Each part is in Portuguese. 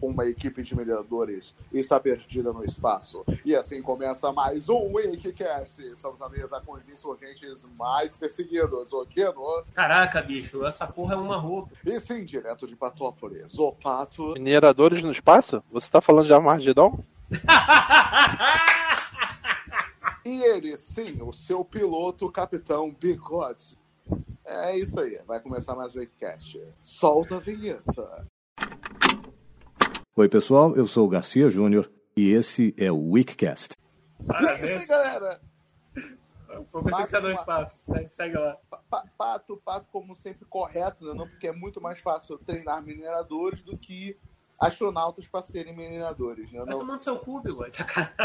uma equipe de mineradores está perdida no espaço. E assim começa mais um Wikicast. Estamos na mesa com os insurgentes mais perseguidos. O Keno. Caraca, bicho, essa porra é uma roupa. E sim, direto de Patópolis, o Pato. Mineradores no espaço? Você tá falando de Armagedon? e ele, sim, o seu piloto, o Capitão Bigode. É isso aí, vai começar mais o Wikicast. Solta a vinheta. Oi, pessoal, eu sou o Garcia Júnior e esse é o Wikicast. E é isso aí, galera. Vou pensar que você dá um espaço, segue, segue lá. Pa- Pato, pato, como sempre, correto, né? Não, porque é muito mais fácil treinar mineradores do que astronautas para serem mineradores. Né? Vai Não, tomando seu cu, bigode, sacanagem.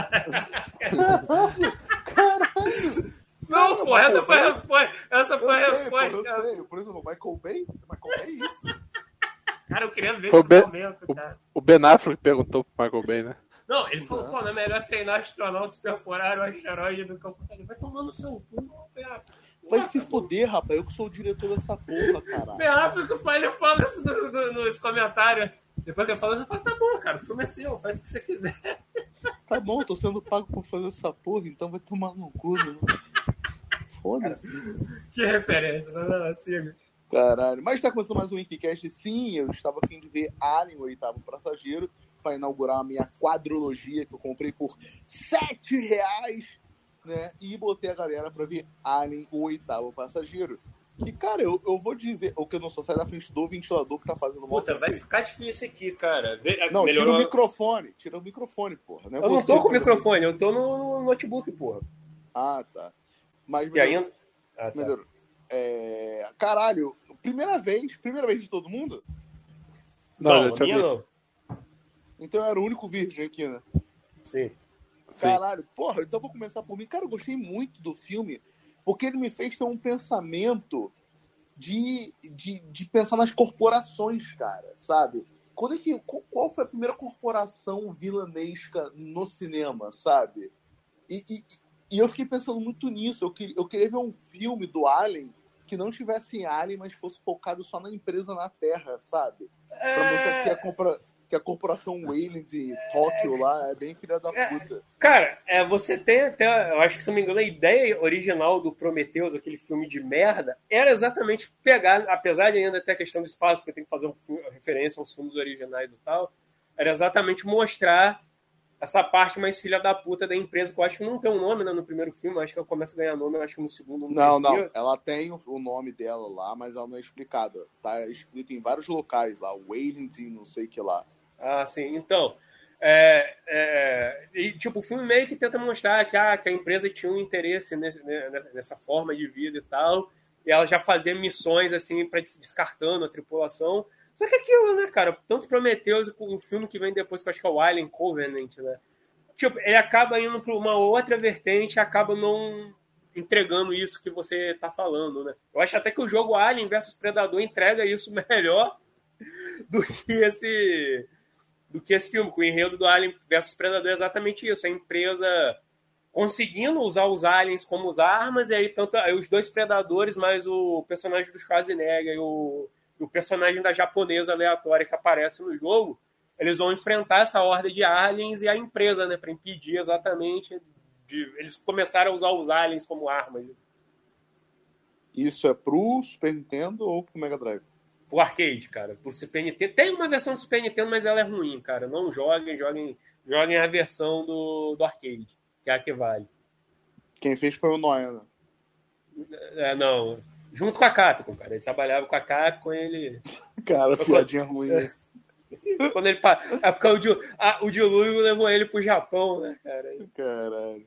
Caralho! Não, pô, essa foi a resposta. Essa foi a eu resposta. sei. Por exemplo, Michael Bay? Michael Bay é isso. Cara, eu queria ver Foi esse bem- momento, cara. O Ben Affleck perguntou pro Michael Bay, né? Não, ele falou, pô, não é melhor treinar astronautas perforar o asteroide do que o... Ele vai tomando seu cu, cara. Vai se fuder, rapaz. Eu que sou o diretor dessa porra, Ben caralho. Affleck, o pai, ele fala isso no, no, nos comentários. Depois que ele falou, eu falo, tá bom, cara, o filme é seu, faz o que você quiser. Tá bom, tô sendo pago por fazer essa porra, então vai tomar no cu, né? Foda-se. Que referência, não, não, não, siga. Caralho. Mas tá começando mais um Wikicast. Sim, eu estava a fim de ver Alien, o oitavo passageiro, para inaugurar a minha quadrologia que eu comprei por 7 reais, né? E botei a galera para ver Alien, o oitavo passageiro. Que, cara, eu, eu vou dizer, o que eu não sou, sai da frente do ventilador que tá fazendo mal. Puta, vai ficar difícil aqui, cara. Vê- Não, tira melhorou- o microfone. Tira o microfone, porra. Não é Eu não tô com o microfone, eu tô no, no notebook, porra. Ah, tá. Mas E ainda. Ah, tá. melhorou. É... Caralho, primeira vez, primeira vez de todo mundo? Não, Não, tinha minha não. Então eu era o único virgem aqui, né? Sim. Sim. Caralho, porra, então vou começar por mim. Cara, eu gostei muito do filme, porque ele me fez ter um pensamento de, de, de pensar nas corporações, cara, sabe? Quando é que, qual- qual foi a primeira corporação vilanesca no cinema, sabe? E, e, e eu fiquei pensando muito nisso. Eu, queria- eu queria ver um filme do Alien que não tivesse Alien, mas fosse focado só na empresa na Terra, sabe? Pra mostrar que a, compra, que a corporação Wayland de Tóquio lá é bem filha da puta. Cara, é, você tem até, eu acho que se não me engano, a ideia original do Prometheus, aquele filme de merda, era exatamente pegar, apesar de ainda ter a questão do espaço, porque tem que fazer um referência aos filmes originais e tal, era exatamente mostrar essa parte mais filha da puta da empresa, que eu acho que não tem um nome né, no primeiro filme, acho que ela começa a ganhar nome, acho que no segundo, no Não, terceiro. não. Ela tem o- nome dela lá, mas ela não é explicada. Tá escrito em vários locais lá. Wayland e não sei o que lá. Ah, sim. Então, é, é, e, tipo, o filme meio que tenta mostrar que, ah, que a empresa tinha um interesse nesse- né, nessa, nessa forma de vida e tal, e ela já fazia missões, assim, para descartando a tripulação. Só que aquilo, né, cara, tanto Prometheus o filme que vem depois, que eu acho que é o Alien Covenant, né, tipo, ele acaba indo para uma outra vertente acaba não entregando isso que você tá falando, né. Eu acho até que o jogo Alien versus Predador entrega isso melhor do que esse do que esse filme, que o enredo do Alien versus Predador é exatamente isso. A empresa conseguindo usar os aliens como as armas, e aí tanto aí os dois predadores, mais o personagem do Schwarzenegger e o, o personagem da japonesa aleatória que aparece no jogo, eles vão enfrentar essa horda de aliens e a empresa, né, para impedir exatamente de eles começaram a usar os aliens como armas. Isso é pro Super Nintendo ou pro Mega Drive? O arcade, cara, pro Super Nintendo. Tem uma versão do Super Nintendo, mas ela é ruim, cara. Não joguem, joguem, joguem a versão do, do arcade, que é a que vale. Quem fez foi o Noia, né? É, não, junto com a Capcom, cara. Ele trabalhava com a Capcom, ele. Cara, piadinha ruim. né? Quando ele. É porque o, Di- a- o dilúvio levou ele pro Japão, né, cara? Caralho.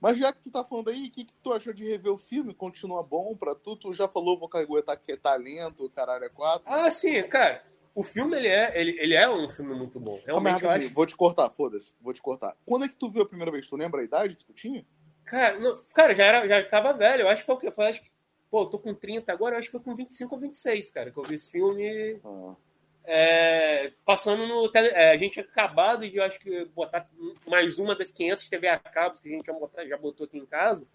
Mas já que tu tá falando aí, o que, que tu achou de rever o filme? Continua bom pra tu? Tu já falou vou caguetar que é talento, caralho, é quatro? Ah, sim, cara. O filme, ele é, ele, ele é um filme muito bom. Realmente, eu rapidinho, acho. Vou te cortar, foda-se. Vou te cortar. Quando é que tu viu a primeira vez? Tu lembra a idade que tu tinha? Cara, não, cara, já, era, já tava velho. Eu acho que foi? Foi, acho que, pô, eu tô com 30 agora, eu acho que foi com 25 ou 26, cara, que eu vi esse filme. Ah. É, passando no. é, a gente tinha acabado de, eu acho que, botar mais uma das 500 TV a cabos que a gente já, botar- já botou aqui em casa.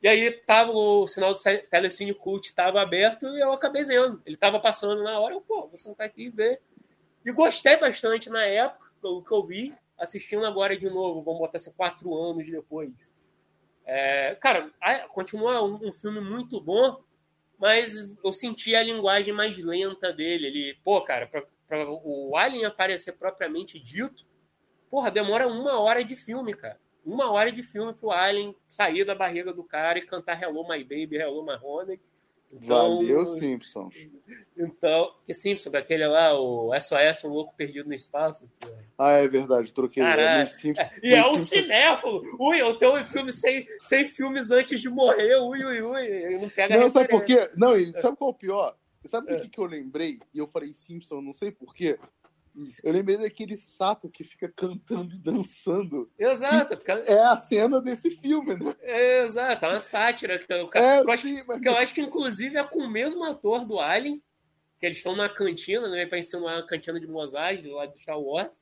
E aí tava o sinal do Telecine Cult tava aberto e eu acabei vendo. Ele tava passando na hora, eu, pô, vou sentar aqui e ver. E gostei bastante na época, pelo que eu vi. Assistindo agora de novo, vamos botar assim, quatro anos depois. É, cara, continua um, filme muito bom, mas eu senti a linguagem mais lenta dele. Ele, pô, cara, pra, pra o Alien aparecer propriamente dito, porra, demora uma hora de filme, cara. Uma hora de filme pro Alien sair da barriga do cara e cantar Hello My Baby, Hello My Honey. Então, Valeu, Simpsons. Então, que Simpsons, aquele lá, o SOS, um louco perdido no espaço. Ah, é verdade, troquei. É, e é um Simpsons... cinéfilo. Ui, eu tenho um filme sem, sem filmes antes de morrer. Ui, ui, ui. Ele não pega Não, sabe por quê? Não, sabe qual é o pior? Sabe o que, que eu lembrei? E eu falei Simpsons, não sei por quê. Eu lembrei daquele sapo que fica cantando e dançando. Exato. É a cena desse filme, né? exato, é uma sátira. Que eu, é, eu, acho, sim, mas... que eu acho que, inclusive, é com o mesmo ator do Alien, que eles estão na cantina, né? Pra ensinar uma cantina de mosaico lá de Star Wars.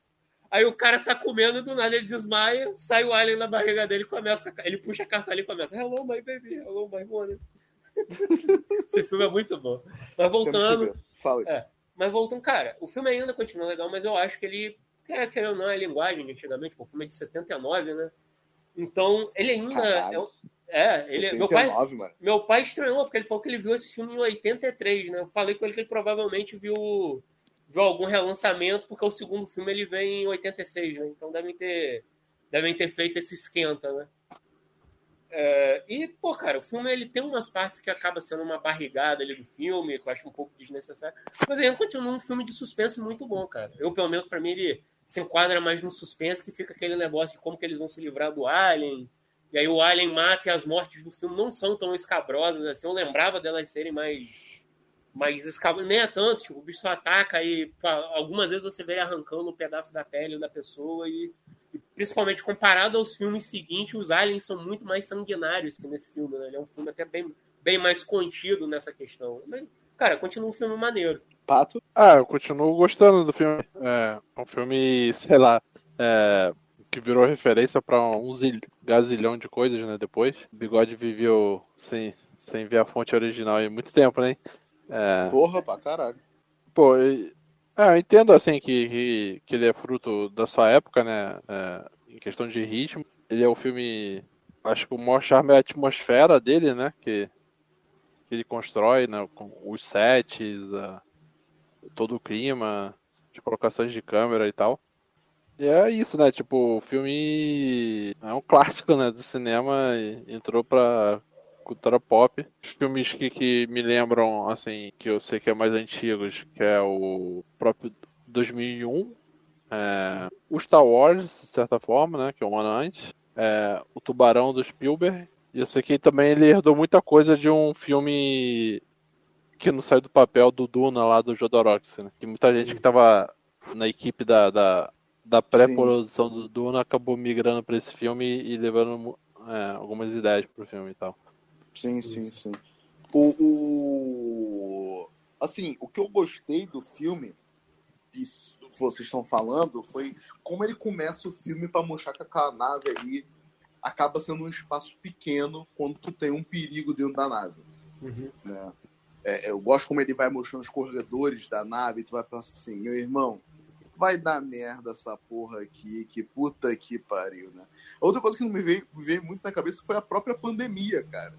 Aí o cara tá comendo e do nada ele desmaia, sai o alien na barriga dele e começa. Ele puxa a carta ali e começa. Hello, my baby, hello, my money. Esse filme é muito bom. Mas voltando. Fala. É, mas voltando, cara, o filme ainda continua legal, mas eu acho que ele, quer querer ou não, é linguagem de antigamente, o filme é de 79, né? Então, ele ainda. É, é ele, 79, meu, pai, mano. meu pai estranhou, porque ele falou que ele viu esse filme em 83, né? Eu falei com ele que ele provavelmente viu, viu algum relançamento, porque o segundo filme ele vem em 86, né? Então devem ter, devem ter feito esse esquenta, né? É, e, pô, cara, o filme ele tem umas partes que acaba sendo uma barrigada ali do filme, que eu acho um pouco desnecessário. Mas ele continua um filme de suspense muito bom, cara. Eu, pelo menos, para mim, ele se enquadra mais no suspense, que fica aquele negócio de como que eles vão se livrar do Alien. E aí o Alien mata e as mortes do filme não são tão escabrosas assim. Eu lembrava delas serem mais. Mais escabrosas. Nem é tanto, tipo, o bicho ataca e algumas vezes você vê arrancando um pedaço da pele da pessoa e principalmente comparado aos filmes seguintes, os aliens são muito mais sanguinários que nesse filme, né? Ele é um filme até bem, bem mais contido nessa questão. Mas, cara, continua um filme maneiro. Pato? Ah, eu continuo gostando do filme. É um filme, sei lá, é, que virou referência para um gazilhão de coisas, né? Depois. O Bigode viveu sem, sem ver a fonte original há muito tempo, né? É... Porra, pra caralho. Pô, é, eu entendo assim que, que, que, ele é fruto da sua época, né? É, em questão de ritmo. Ele é o filme. Acho que o maior charme é a atmosfera dele, né? Que, que ele constrói, né? Com os sets, a, todo o clima, as colocações de câmera e tal. E é isso, né? Tipo, o filme é um clássico, né? Do cinema e entrou pra cultura pop. Filmes que, que me lembram, assim, que eu sei que é mais antigos, que é o próprio 2001, é, o Star Wars, de certa forma, né, que é um ano antes, é, o Tubarão do Spielberg, e eu sei que também ele herdou muita coisa de um filme que não saiu do papel do Duna lá do Jodorowsky, né? Que muita gente que estava na equipe da, da, da pré-produção do Duna acabou migrando para esse filme e levando é, algumas ideias pro filme e tal. Sim, sim, sim. O, o, Assim, o que eu gostei do filme, isso que vocês estão falando, foi como ele começa o filme para mostrar que aquela nave ali acaba sendo um espaço pequeno quando tu tem um perigo dentro da nave. Uhum. Né? É, eu gosto como ele vai mostrando os corredores da nave, tu vai pensar assim, meu irmão, vai dar merda essa porra aqui, que puta que pariu, né? Outra coisa que não me veio, me veio muito na cabeça foi a própria pandemia, cara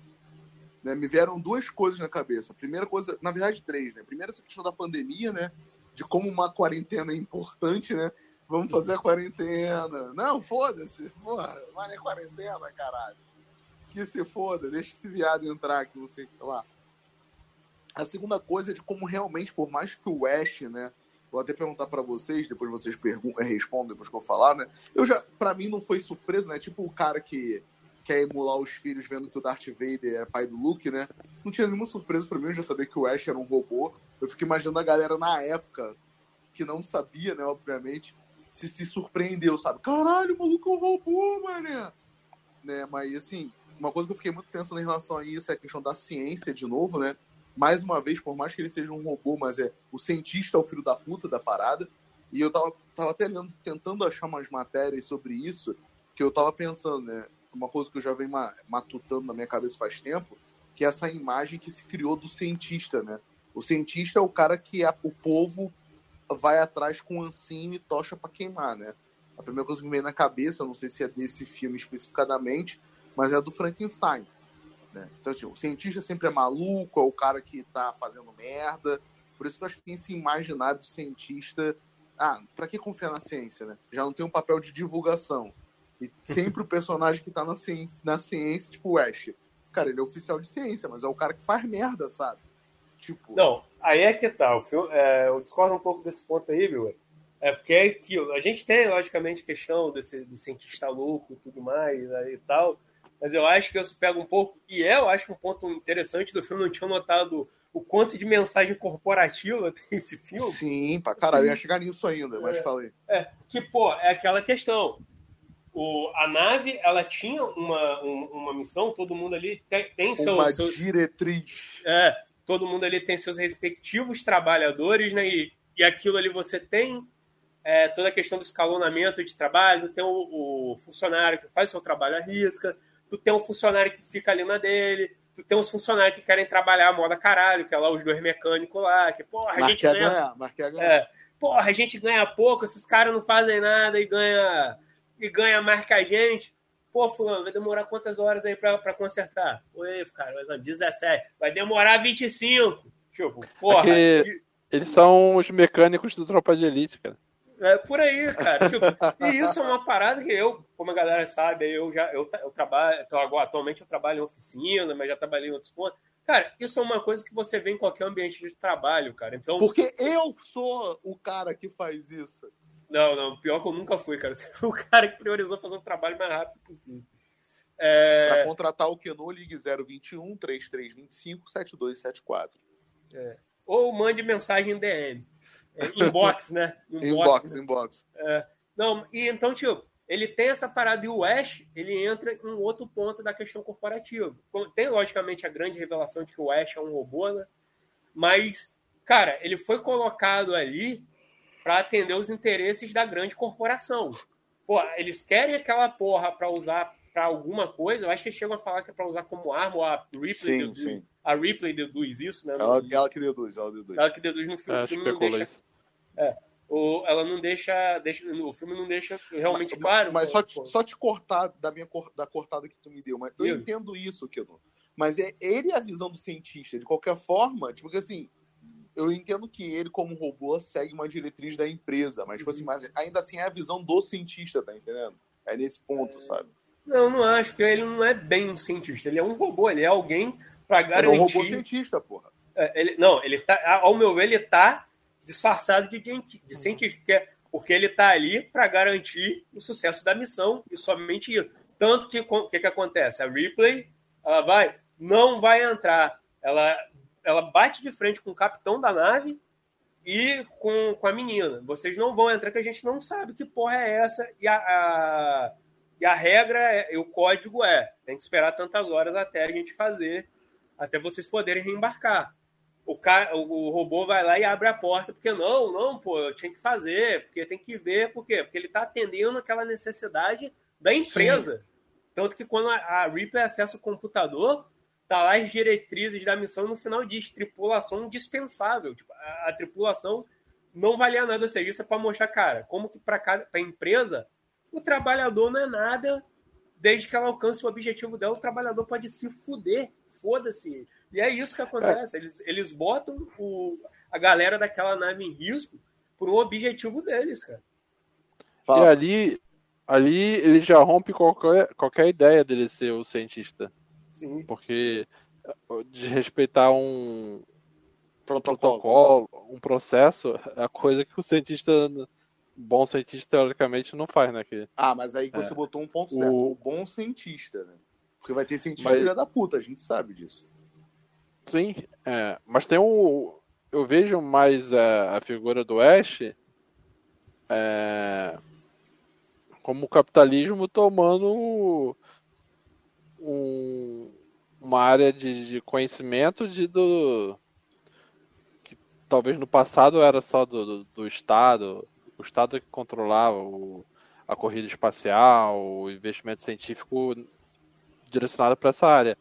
né, me vieram duas coisas na cabeça. A primeira coisa, na verdade, três, né? Primeiro, essa questão da pandemia, né? De como uma quarentena é importante, né? Vamos fazer a quarentena. Não, foda-se. Porra, mas não é quarentena, caralho. Que se foda, deixa esse viado entrar que você lá. A segunda coisa é de como realmente, por mais que o Ash, né? Vou até perguntar para vocês, depois vocês respondem, depois que eu falar, né? Eu já, para mim não foi surpresa, né? Tipo o cara que quer emular os filhos vendo que o Darth Vader é pai do Luke, né? Não tinha nenhuma surpresa para mim, eu já sabia que o Ash era um robô. Eu fico imaginando a galera na época, que não sabia, né, obviamente, se se surpreendeu, sabe? Caralho, o maluco é um robô, mané! Né, mas, assim, uma coisa que eu fiquei muito pensando em relação a isso é a questão da ciência, de novo, né? Mais uma vez, por mais que ele seja um robô, mas é o cientista é o filho da puta da parada. E eu tava, tava até lendo, tentando achar umas matérias sobre isso, que eu tava pensando, né? Uma coisa que eu já venho matutando na minha cabeça faz tempo, que é essa imagem que se criou do cientista, né? O cientista é o cara que é o povo vai atrás com ancinho e tocha para queimar, né? A primeira coisa que me vem na cabeça, não sei se é desse filme especificadamente, mas é do Frankenstein. Né? Então, assim, o cientista sempre é maluco, é o cara que tá fazendo merda. Por isso que eu acho que tem esse imaginário do cientista. Ah, pra que confiar na ciência, né? Já não tem um papel de divulgação. E sempre o personagem que tá na ciência, na ciência, tipo o Ash. Cara, ele é oficial de ciência, mas é o cara que faz merda, sabe? Tipo. Não, aí é que tá. O filme, é, eu discordo um pouco desse ponto aí, viu? É porque é aquilo. A gente tem, logicamente, questão desse, do cientista louco e tudo mais aí e tal. Mas eu acho que isso pega um pouco. E é, eu acho um ponto interessante do filme. Não tinha notado o quanto de mensagem corporativa tem esse filme. Sim, pra caralho. Eu ia chegar nisso ainda, mas é, falei. É, que, pô, é aquela questão. O, a nave, ela tinha uma, um, uma missão, todo mundo ali tem, tem seu, uma seus. diretriz. É, todo mundo ali tem seus respectivos trabalhadores, né? E, e aquilo ali você tem é, toda a questão do escalonamento de trabalho, tu tem o, o, funcionário que faz seu trabalho à risca, tu tem um funcionário que fica ali na dele, tu tem uns funcionários que querem trabalhar a moda caralho, que é lá os dois mecânicos lá, que, porra, a gente ganha. Ganhar, ganhar. É, porra, a gente ganha pouco, esses caras não fazem nada e ganha, e ganha mais que a gente. Pô, fulano, vai demorar quantas horas aí pra, pra consertar? Oi, cara, 17. Vai demorar 25. Tipo, porra. É e... Eles são os mecânicos do Tropa de Elite, cara. É por aí, cara. Tipo, e isso é uma parada que eu, como a galera sabe, eu já eu, eu trabalho, então agora, atualmente eu trabalho em oficina, mas já trabalhei em outros pontos. Cara, isso é uma coisa que você vê em qualquer ambiente de trabalho, cara. Então, Porque eu sou o cara que faz isso. Não, não, pior que eu nunca fui, cara. Você foi o cara que priorizou fazer o trabalho mais rápido possível. É... Para contratar o Keno, ligue 021 3325 7274. É. Ou mande mensagem em DM. É, inbox, né? Inbox, inbox. Né? inbox. É, não, e então, tio, ele tem essa parada e o Ash, ele entra em um outro ponto da questão corporativa. Tem, logicamente, a grande revelação de que o Ash é um robô, né? Mas, cara, ele foi colocado ali para atender os interesses da grande corporação. Pô, eles querem aquela porra para usar para alguma coisa, eu acho que eles chegam a falar que é para usar como arma, ou a Ripley, sim, deduz, sim. a Ripley deduz isso, né? Ela, ela, que deduz, ela deduz. Ela que deduz no filme, é, o filme não deixa... Isso. É, ou ela não deixa, deixa, o filme não deixa realmente mas, claro. Mas só te, só te cortar da minha da cortada que tu me deu, mas eu entendo isso, Kedo. Mas é ele é a visão do cientista, de qualquer forma, tipo assim, eu entendo que ele, como robô, segue uma diretriz da empresa, mas, tipo assim, uhum. mas ainda assim é a visão do cientista, tá entendendo? É nesse ponto, é... sabe? Não, não acho, porque ele não é bem um cientista. Ele é um robô, ele é alguém para garantir. Ele é um robô cientista, porra. É, ele, não, ele tá, ao meu ver, ele tá disfarçado de, de cientista, porque, porque ele tá ali para garantir o sucesso da missão e somente isso. Tanto que o que, que acontece? A Ripley, ela vai, não vai entrar. Ela, ela bate de frente com o capitão da nave e com, com a menina. Vocês não vão entrar, que a gente não sabe que porra é essa. E a, a e a regra, é, o código é, tem que esperar tantas horas até a gente fazer, até vocês poderem reembarcar. O, cara, o, robô vai lá e abre a porta, porque não, não, pô, eu tinha que fazer, porque tem que ver, por quê? Porque ele está atendendo aquela necessidade da empresa. Sim. Tanto que quando a, a Ripley acessa o computador, tá lá as diretrizes da missão no final diz tripulação indispensável. Tipo, a, a, tripulação não valia nada, ou seja, isso é para mostrar, cara, como que para a empresa o trabalhador não é nada, desde que ela alcance o objetivo dela, o trabalhador pode se fuder, foda-se. E é isso que acontece. Eles, eles botam o, a galera daquela nave em risco por um objetivo deles, cara. Fala. E ali, ali ele já rompe qualquer, qualquer ideia dele ser o cientista. Sim. Porque de respeitar um protocolo, protocolo um processo, é a coisa que o cientista bom cientista, teoricamente, não faz, né? Que... Ah, mas aí você é. botou um ponto certo. O... o bom cientista, né? Porque vai ter cientista mas... filha da puta, a gente sabe disso. Sim, é. mas tem um. Eu vejo mais a, a figura do Ash é, como o capitalismo tomando um, uma área de, de conhecimento de, do, que talvez no passado era só do, do, do Estado, o Estado que controlava o, a corrida espacial, o investimento científico direcionado para essa área.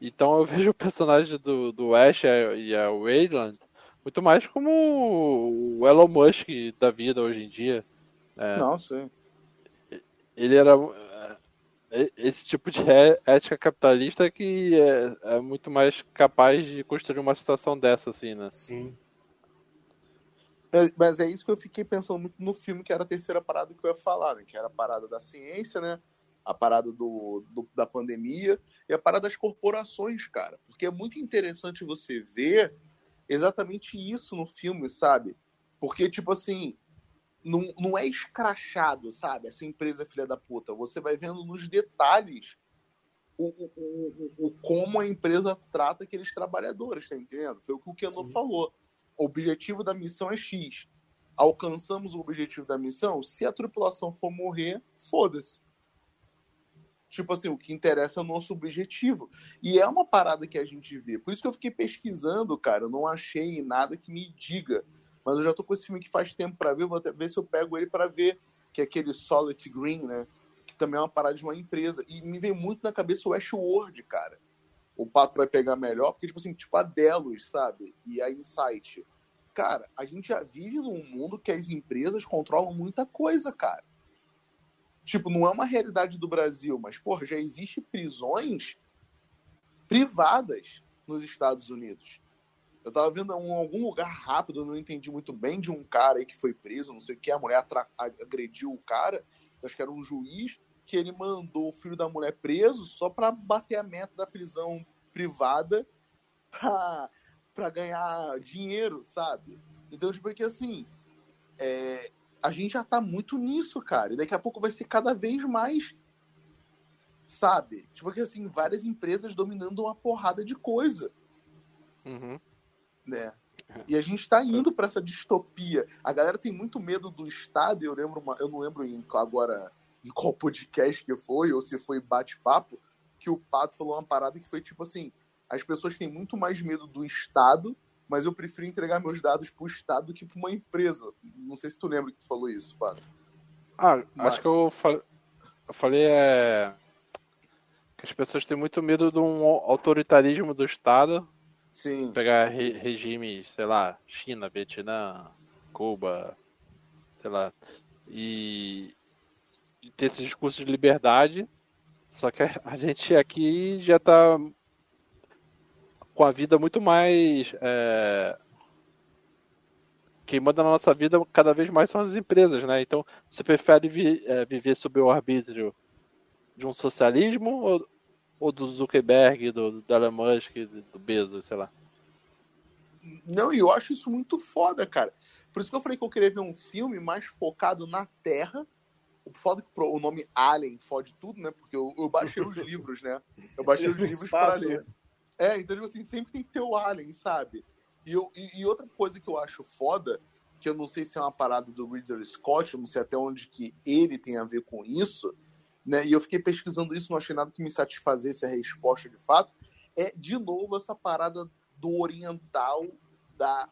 Então eu vejo o personagem do, do Ash e a Wayland Muito mais como o Elon Musk da vida hoje em dia. É, Não, sim. ele era esse tipo de é- ética capitalista que é, é muito mais capaz de construir uma situação dessa, assim, né? Sim. Mas- Mas é isso que eu fiquei pensando muito no filme, que era a terceira parada que eu ia falar, né? Que era a parada da ciência, né? A parada do, do- da pandemia e a parada das corporações, cara. Porque é muito interessante você ver exatamente isso no filme, sabe? Porque, tipo assim, não, não é escrachado, sabe? Essa empresa filha da puta. Você vai vendo nos detalhes o, o, o, o- como a empresa trata aqueles trabalhadores, tá entendendo? Foi o que o Sim. falou. O objetivo da missão é X. Alcançamos o objetivo da missão? Se a tripulação for morrer, foda-se. Tipo assim, o que interessa é o nosso objetivo. E é uma parada que a gente vê. Por isso que eu fiquei pesquisando, cara. Eu não achei nada que me diga. Mas eu já tô com esse filme que faz tempo pra ver. Vou até ver se eu pego ele pra ver. Que é aquele Solid Green, né? Que também é uma parada de uma empresa. E me vem muito na cabeça o Westworld, cara. O Pato vai pegar melhor, porque, tipo assim, tipo a Delos, sabe? E a Insight. Cara, a gente já vive num mundo que as empresas controlam muita coisa, cara. Tipo, não é uma realidade do Brasil, mas, porra, já existe prisões privadas nos Estados Unidos. Eu tava vendo em algum lugar rápido, não entendi muito bem, de um cara aí que foi preso, não sei o que, a mulher agrediu o cara, acho que era um juiz, que ele mandou o filho da mulher preso só pra bater a meta da prisão privada pra, pra ganhar dinheiro, sabe? Então, tipo, é que assim, é, a gente já tá muito nisso, cara. E daqui a pouco vai ser cada vez mais, sabe? Tipo que assim, várias empresas dominando uma porrada de coisa, Uhum. Né? E a gente tá indo pra essa distopia. A galera tem muito medo do Estado, eu lembro, uma- eu não lembro em- agora em qual podcast que foi, ou se foi bate-papo, que o Pato falou uma parada que foi tipo assim, as pessoas têm muito mais medo do Estado, mas eu prefiro entregar meus dados pro Estado do que pra uma empresa. Não sei se tu lembra que tu falou isso, Pato. Ah, Mas- acho que eu, fa- eu falei é, que as pessoas têm muito medo de um autoritarismo do Estado, Sim. pegar re- regimes, sei lá, China, Vietnã, Cuba, sei lá, e, e ter esse discurso de liberdade, só que a, gente aqui já tá com a vida muito mais. É, quem manda na nossa vida cada vez mais são as empresas, né? Então, você prefere vi- é, viver sob o arbítrio de um socialismo ou, ou do Zuckerberg, do, do Elon Musk, do Bezos, sei lá? Não, e eu acho isso muito foda, cara. Por isso que eu falei que eu queria ver um filme mais focado na Terra. O foda que o nome Alien fode tudo, né? Porque eu, eu baixei os livros, né? Eu baixei os livros para ler. É, então, tipo assim, sempre tem que ter o Alien, sabe? E, eu, e, e outra coisa que eu acho foda, que eu não sei se é uma parada do Ridley Scott, eu não sei até onde que ele tem a ver com isso, né? E eu fiquei pesquisando isso, não achei nada que me satisfazesse a resposta de fato. É, de novo, essa parada do oriental, da,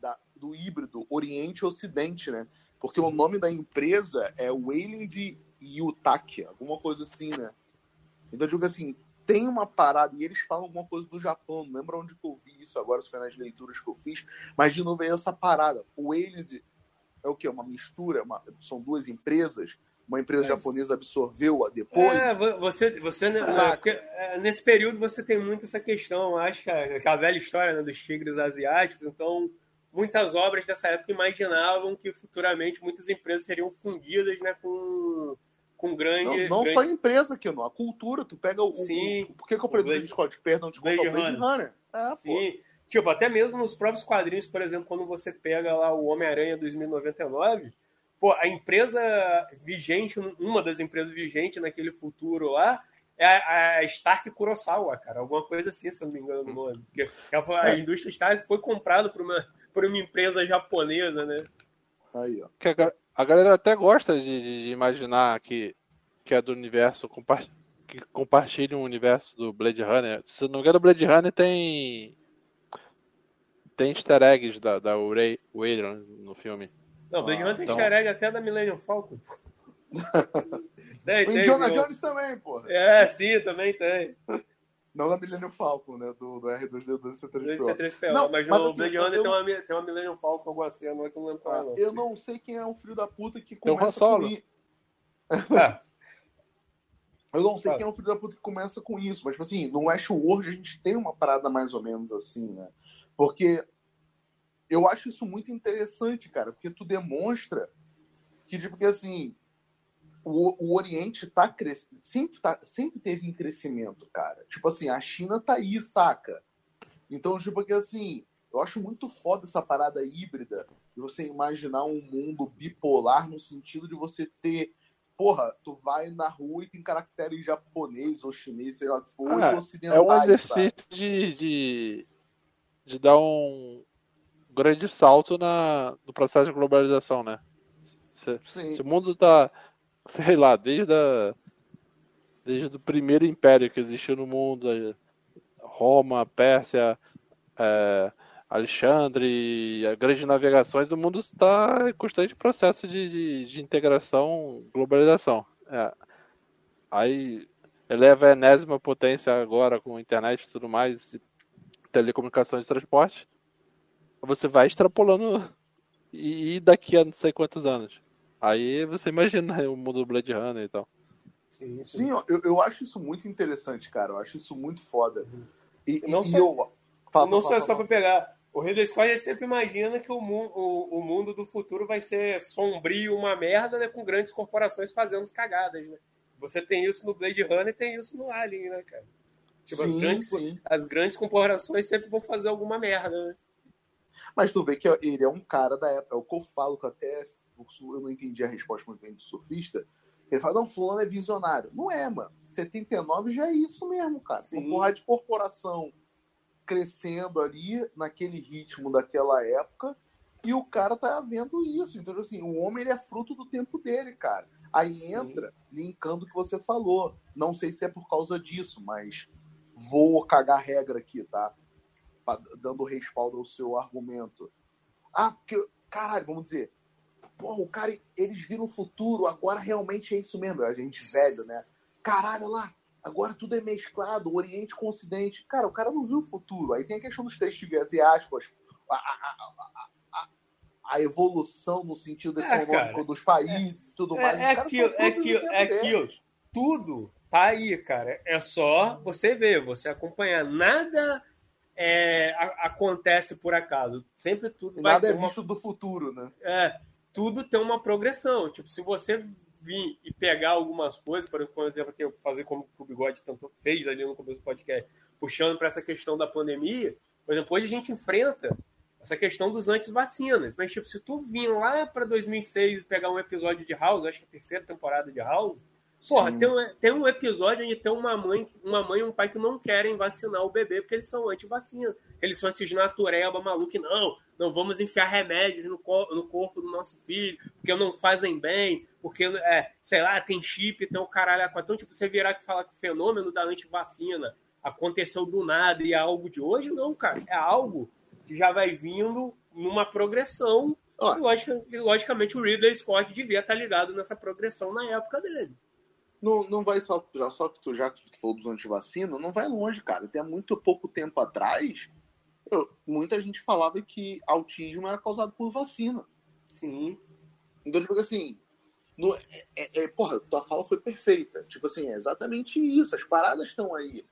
da- do híbrido Oriente-Ocidente, né? Porque o nome da empresa é Wayland Yutaki, alguma coisa assim, né? Então, eu digo assim, tem uma parada, e eles falam alguma coisa do Japão, não lembro onde que eu vi isso agora, se foi nas leituras que eu fiz, mas de novo é essa parada. O Wayland é o quê? Uma mistura? Uma- são duas empresas? Uma empresa japonesa absorveu-a depois? É, vo- você, você né, é, nesse período você tem muito essa questão, acho que a- aquela velha história né, dos tigres asiáticos, então muitas obras dessa época imaginavam que futuramente muitas empresas seriam fundidas né, com, com Não, grande. não grande... só a empresa, que não. A cultura, tu pega o. Sim. o- por que, que eu falei O do Blade- Blade Scott? Perdão, desculpa, Blade o Blade Runner. Runner. É, pô. Sim. Tipo, até mesmo nos próprios quadrinhos, por exemplo, quando você pega lá o Homem-Aranha 2099, pô, a empresa vigente, uma das empresas vigentes naquele futuro lá, é a, a Stark Kurosawa, cara. Alguma coisa assim, se eu não me engano o nome. Porque foi- a É. indústria Stark foi comprada por uma, por uma empresa japonesa, né? Aí, ó. Que a, a galera até gosta de, de- de imaginar que, que é do universo, compa que compartilha um universo do Blade Runner. Se não me engano, o Blade Runner tem. Tem easter eggs da, da Ray Whedon no filme. Não, Blade Ah, Runner tem então- easter egg até da Millennium Falcon. tem, O tem, Indiana? Jones também, pô. É, sim, também tem. Não da Millennium Falcon, né? Do, do R2D2 e C3PO. C3PO. Não, mas, mas no assim, Blade eu- Runner eu- tem, uma, tem uma Millennium Falcon, alguma cena, não é que eu não lembro é, Ah, não. eu não sei quem é o filho da puta que Tem começa com isso. Ah, Eu não sei Fala. quem é o filho da puta que começa com isso, mas, tipo assim, no Westworld a gente tem uma parada mais ou menos assim, né? Porque eu acho isso muito interessante, cara, porque tu demonstra que, tipo, que assim, o, o Oriente tá crescendo, sempre, tá, sempre teve em crescimento, cara. Tipo assim, a China tá aí, saca? Então, tipo, que assim, eu acho muito foda essa parada híbrida de você imaginar um mundo bipolar no sentido de você ter porra, tu vai na rua e tem caractere japonês ou chinês, sei lá o que for, Ah, e É um sabe? exercício de, de, de dar um grande salto na, no processo de globalização, né? Se, se o mundo tá, sei lá, desde, a, desde o primeiro império que existiu no mundo, Roma, Pérsia, eh, Alexandre, as grandes navegações, o mundo está em constante processo de, de, de integração, globalização. É. Aí eleva a enésima potência agora com internet e tudo mais, telecomunicações e transporte. Você vai extrapolando e, e daqui a não sei quantos anos. Aí você imagina o mundo do Blade Runner e tal. sim, sim. Sim, eu, eu acho isso muito interessante, cara. Eu acho isso muito foda. E, E não e- e só- eu. Fala, não fala, só, só pra pegar. O Ridley Scott sempre imagina que o, mu o, o mundo do futuro vai ser sombrio, uma merda, né? Com grandes corporações fazendo cagadas, né? Você tem isso no Blade Runner e tem isso no Alien, né, cara? Tipo, as Sim, grandes, sim. as grandes corporações sempre vão fazer alguma merda, né? Mas tu vê que ele é um cara da época. É o que eu falo que até eu não entendi a resposta muito bem do surfista. Ele fala, não, fulano é visionário. Não é, mano. 79 já é isso mesmo, cara. Sim. Uma porrada de corporação crescendo ali naquele ritmo daquela época e o cara tá vendo isso. Então, assim, o homem ele é fruto do tempo dele, cara. Aí entra linkando o que você falou. Não sei se é por causa disso, mas vou cagar regra aqui, tá? Dando respaldo ao seu argumento. Ah, porque, caralho, vamos dizer, porra, o cara, eles viram o futuro, agora realmente é isso mesmo. A gente velho, né? Caralho, olha lá, agora tudo é mesclado, Oriente com o Ocidente. Cara, o cara não viu o futuro. Aí tem a questão dos três tigres asiáticos, a, a, a, a- a evolução no sentido É, econômico cara. dos países e tudo mais. É, é aquilo, é aquilo, é aquilo. Tudo tá aí, cara. É só você ver, você acompanhar. Nada é, a- acontece por acaso. Sempre tudo E vai nada é uma visto do futuro, né? é, tudo tem uma progressão. Tipo, se você vir e pegar algumas coisas, por por exemplo, que eu fazer como o Bigode tanto fez ali no começo do podcast, puxando para essa questão da pandemia, por exemplo, hoje a gente enfrenta essa questão dos antes-vacinas. Mas, tipo, se tu vir lá para 2006 e pegar um episódio de House, acho que é a terceira temporada de House, porra, tem um, tem um episódio onde tem uma mãe, uma mãe e um pai que não querem vacinar o bebê porque eles são anti-vacina. Eles são esses natureba maluco, não, não vamos enfiar remédios no, co- no corpo do nosso filho, porque não fazem bem, porque, é, sei lá, tem chip, tem o caralho. a quatro. Então, tipo, você virar que falar que o fenômeno da antivacina aconteceu do nada e é algo de hoje, não, cara. É algo que já vai vindo numa progressão. Ó. E, logica- e, logicamente, o Ridley Scott devia estar ligado nessa progressão na época dele. Não, não vai só, já, só que tu já que tu falou dos antivacina, não vai longe, cara. Até muito pouco tempo atrás, eu- muita gente falava que autismo era causado por vacina. Sim. Então, tipo assim, no, é, é- é- porra, tua fala foi perfeita. Tipo assim, é exatamente isso. As paradas estão aí.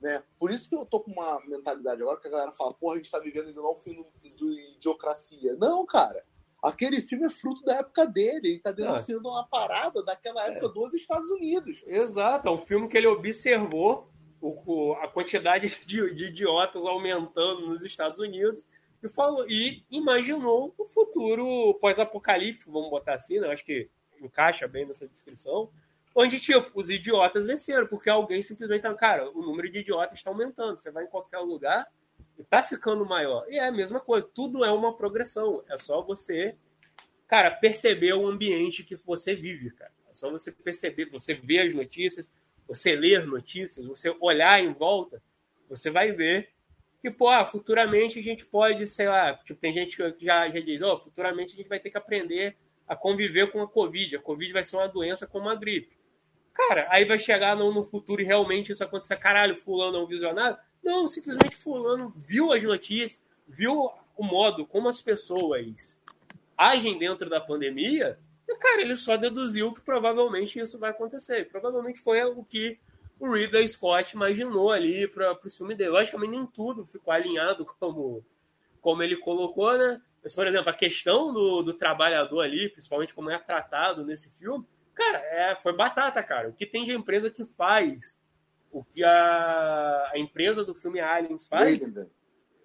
Né? Por isso que eu tô com uma mentalidade agora que a galera fala, porra, a gente tá vivendo ainda não o fim do, do idiocracia. Não, cara. Aquele filme é fruto da época dele. Ele tá denunciando uma parada daquela época dos Estados Unidos. Exato, é um filme que ele observou o- a quantidade de, de idiotas aumentando nos Estados Unidos e, falou, e imaginou o futuro pós-apocalíptico, vamos botar assim, né? Acho que encaixa bem nessa descrição, onde, tipo, os idiotas venceram, porque alguém simplesmente tá, cara, o número de idiotas está aumentando, você vai em qualquer lugar tá ficando maior. E é a mesma coisa, tudo é uma progressão, é só você, cara, perceber o ambiente que você vive, cara. É só você perceber, você ver as notícias, você ler notícias, você olhar em volta, você vai ver que, pô, ah, futuramente a gente pode, sei lá, tipo, tem gente que já, já diz, ó, futuramente a gente vai ter que aprender a conviver com a Covid. A Covid vai ser uma doença como a gripe. Cara, aí vai chegar no, no futuro e realmente isso acontecer. Caralho, fulano é um visionário? Não, simplesmente fulano viu as notícias, viu o modo como as pessoas agem dentro da pandemia, e, cara, ele só deduziu que provavelmente isso vai acontecer. Provavelmente foi o que o Ridley Scott imaginou ali para o filme dele. Logicamente, nem tudo ficou alinhado como, como ele colocou, né? Mas, por exemplo, a questão do, do trabalhador ali, principalmente como é tratado nesse filme, cara, é, foi batata, cara. O que tem de empresa que faz, o que a, a empresa do filme Aliens faz,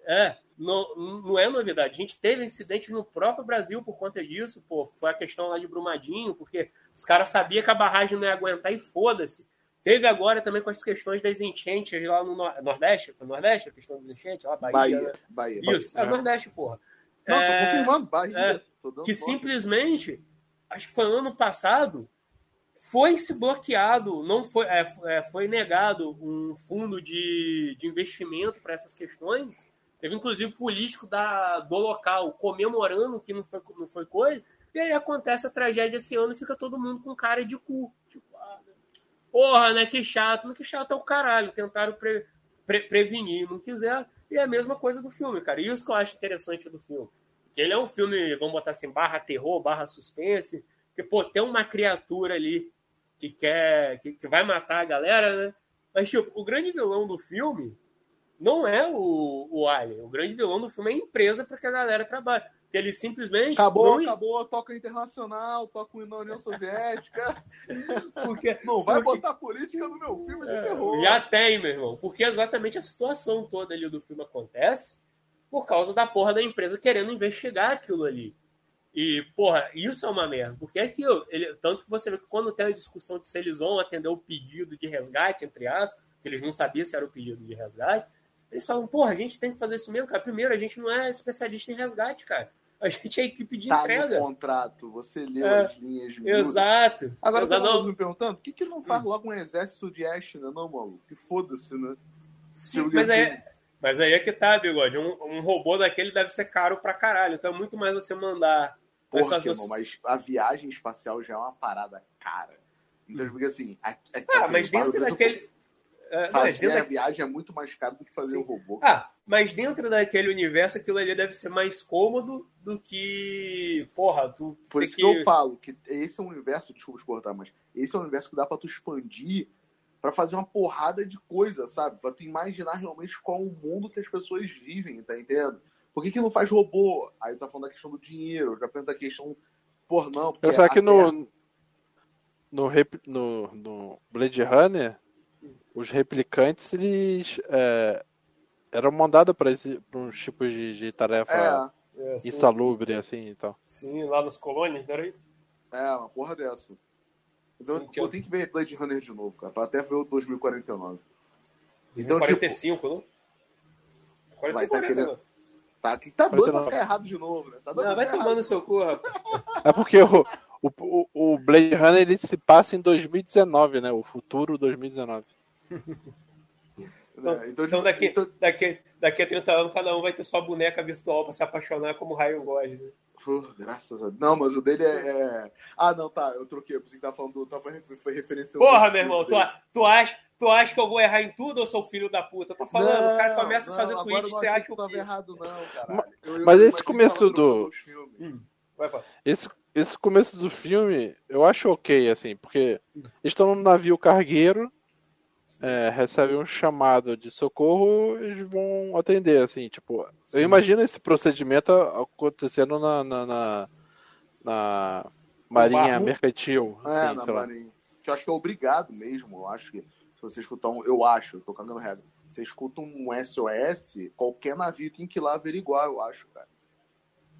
é, não, não é novidade. A gente teve incidentes no próprio Brasil por conta disso, pô. Foi a questão lá de Brumadinho, porque os caras sabiam que a barragem não ia aguentar e foda-se. Teve agora também com as questões das enchentes lá no Nordeste. Foi Nordeste a questão das enchentes? Lá, Bahia. Bahia, né? Bahia. Isso, Bahia. é Nordeste, porra. Não, é, tô confirmando, Bahia. É, que simplesmente, acho que foi ano passado, foi se bloqueado, não foi, é, é, foi negado um fundo de, de investimento para essas questões. Teve inclusive político da, do local comemorando que não foi, não foi coisa. E aí acontece a tragédia esse ano e fica todo mundo com cara de cu. Tipo, Porra, né? Que chato. Mas que chato é o caralho. Tentaram pre, pre, prevenir, não quiser. E é a mesma coisa do filme, cara. Isso que eu acho interessante do filme. Que ele é um filme, vamos botar assim, barra terror, barra suspense. Que, pô, tem uma criatura ali que quer. que, que vai matar a galera, né? Mas, tipo, o grande vilão do filme não é o, o Alien. O grande vilão do filme é a empresa para que a galera trabalhe que ele simplesmente. Acabou, não... acabou, toca internacional, toca o União Soviética. Porque, não vai porque... botar política no meu filme de é, terror. Já tem, meu irmão. Porque exatamente a situação toda ali do filme acontece por causa da porra da empresa querendo investigar aquilo ali. E, porra, isso é uma merda. Porque é aquilo. Ele, tanto que você vê que quando tem a discussão de se eles vão atender o pedido de resgate, entre aspas, que eles não sabiam se era o pedido de resgate, eles falam, porra, a gente tem que fazer isso mesmo, cara. Primeiro, a gente não é especialista em resgate, cara. A gente é equipe de tá entrega. no contrato, você leu é, as linhas. Exato. Agora Exato, tá me perguntando, por que, que não faz logo um exército de Ashton, não, maluco? Que foda-se, né? Sim, mas, assim... é, mas aí é que tá, bigode. Um, um, robô daquele deve ser caro pra caralho. Então é muito mais você mandar. Porra, mas, irmão, mas a viagem espacial já é uma parada cara. Então, porque assim. A, a, ah, assim, mas dentro daquele. É, fazer a viagem é muito mais caro do que fazer o um robô. Ah, mas dentro daquele universo, aquilo ali deve ser mais cômodo do que. Porra, tu. Por isso que... que... eu falo que esse é um universo, desculpa te cortar, mas esse é um universo que dá pra tu expandir para fazer uma porrada de coisa, sabe? Pra tu imaginar realmente qual o mundo que as pessoas vivem, tá entendendo? Por que, que não faz robô? Aí tá falando da questão do dinheiro, já pensa a questão. Por não. Eu sei que no, no, no, no Blade Runner os replicantes, eles é, eram mandados para uns tipos de, de tarefa é, é, insalubre, assim e tal. Sim, lá nas colônias, não era aí? É, uma porra dessa. Então Sim, eu tenho que ver Blade Runner de novo, cara, pra até ver o 2049. Então, 45, tipo, não? 45 vai, tá querendo... Tá, que tá doido pra ficar errado de novo, né? Tá doido não, vai tomando seu cu, rapaz. É porque o, o, o Blade Runner ele se passa em 2019, né? O futuro 2019. Então, então, então, daqui, então, daqui, daqui a 30 anos, cada um vai ter sua boneca virtual pra se apaixonar como Ryan Gosling. Né? graças a Deus. Não, mas o dele é, é, Ah, não, tá. Eu troquei. Você tá falando. Tá, foi, foi referência. Porra, meu irmão. Tu, tu, acha, tu acha que eu vou errar em tudo ou sou filho da puta? Eu tô falando. Não, o cara começa não, a fazer tweet e você acha que eu tava errado, não, cara. Eu, mas eu, esse começo do. Hum. Vai, esse, esse começo do filme, eu acho ok, assim, porque eles estão num navio cargueiro é, recebe um chamado de socorro, eles vão atender, assim, tipo, Sim. eu imagino esse procedimento acontecendo na, na, na, na Marinha Mercantil. É, assim, na Marinha. Que eu acho que é obrigado mesmo, eu acho que se você escutar um, eu acho, eu tô cagando regra, você escuta um SOS, qualquer navio tem que ir lá averiguar, eu acho, cara.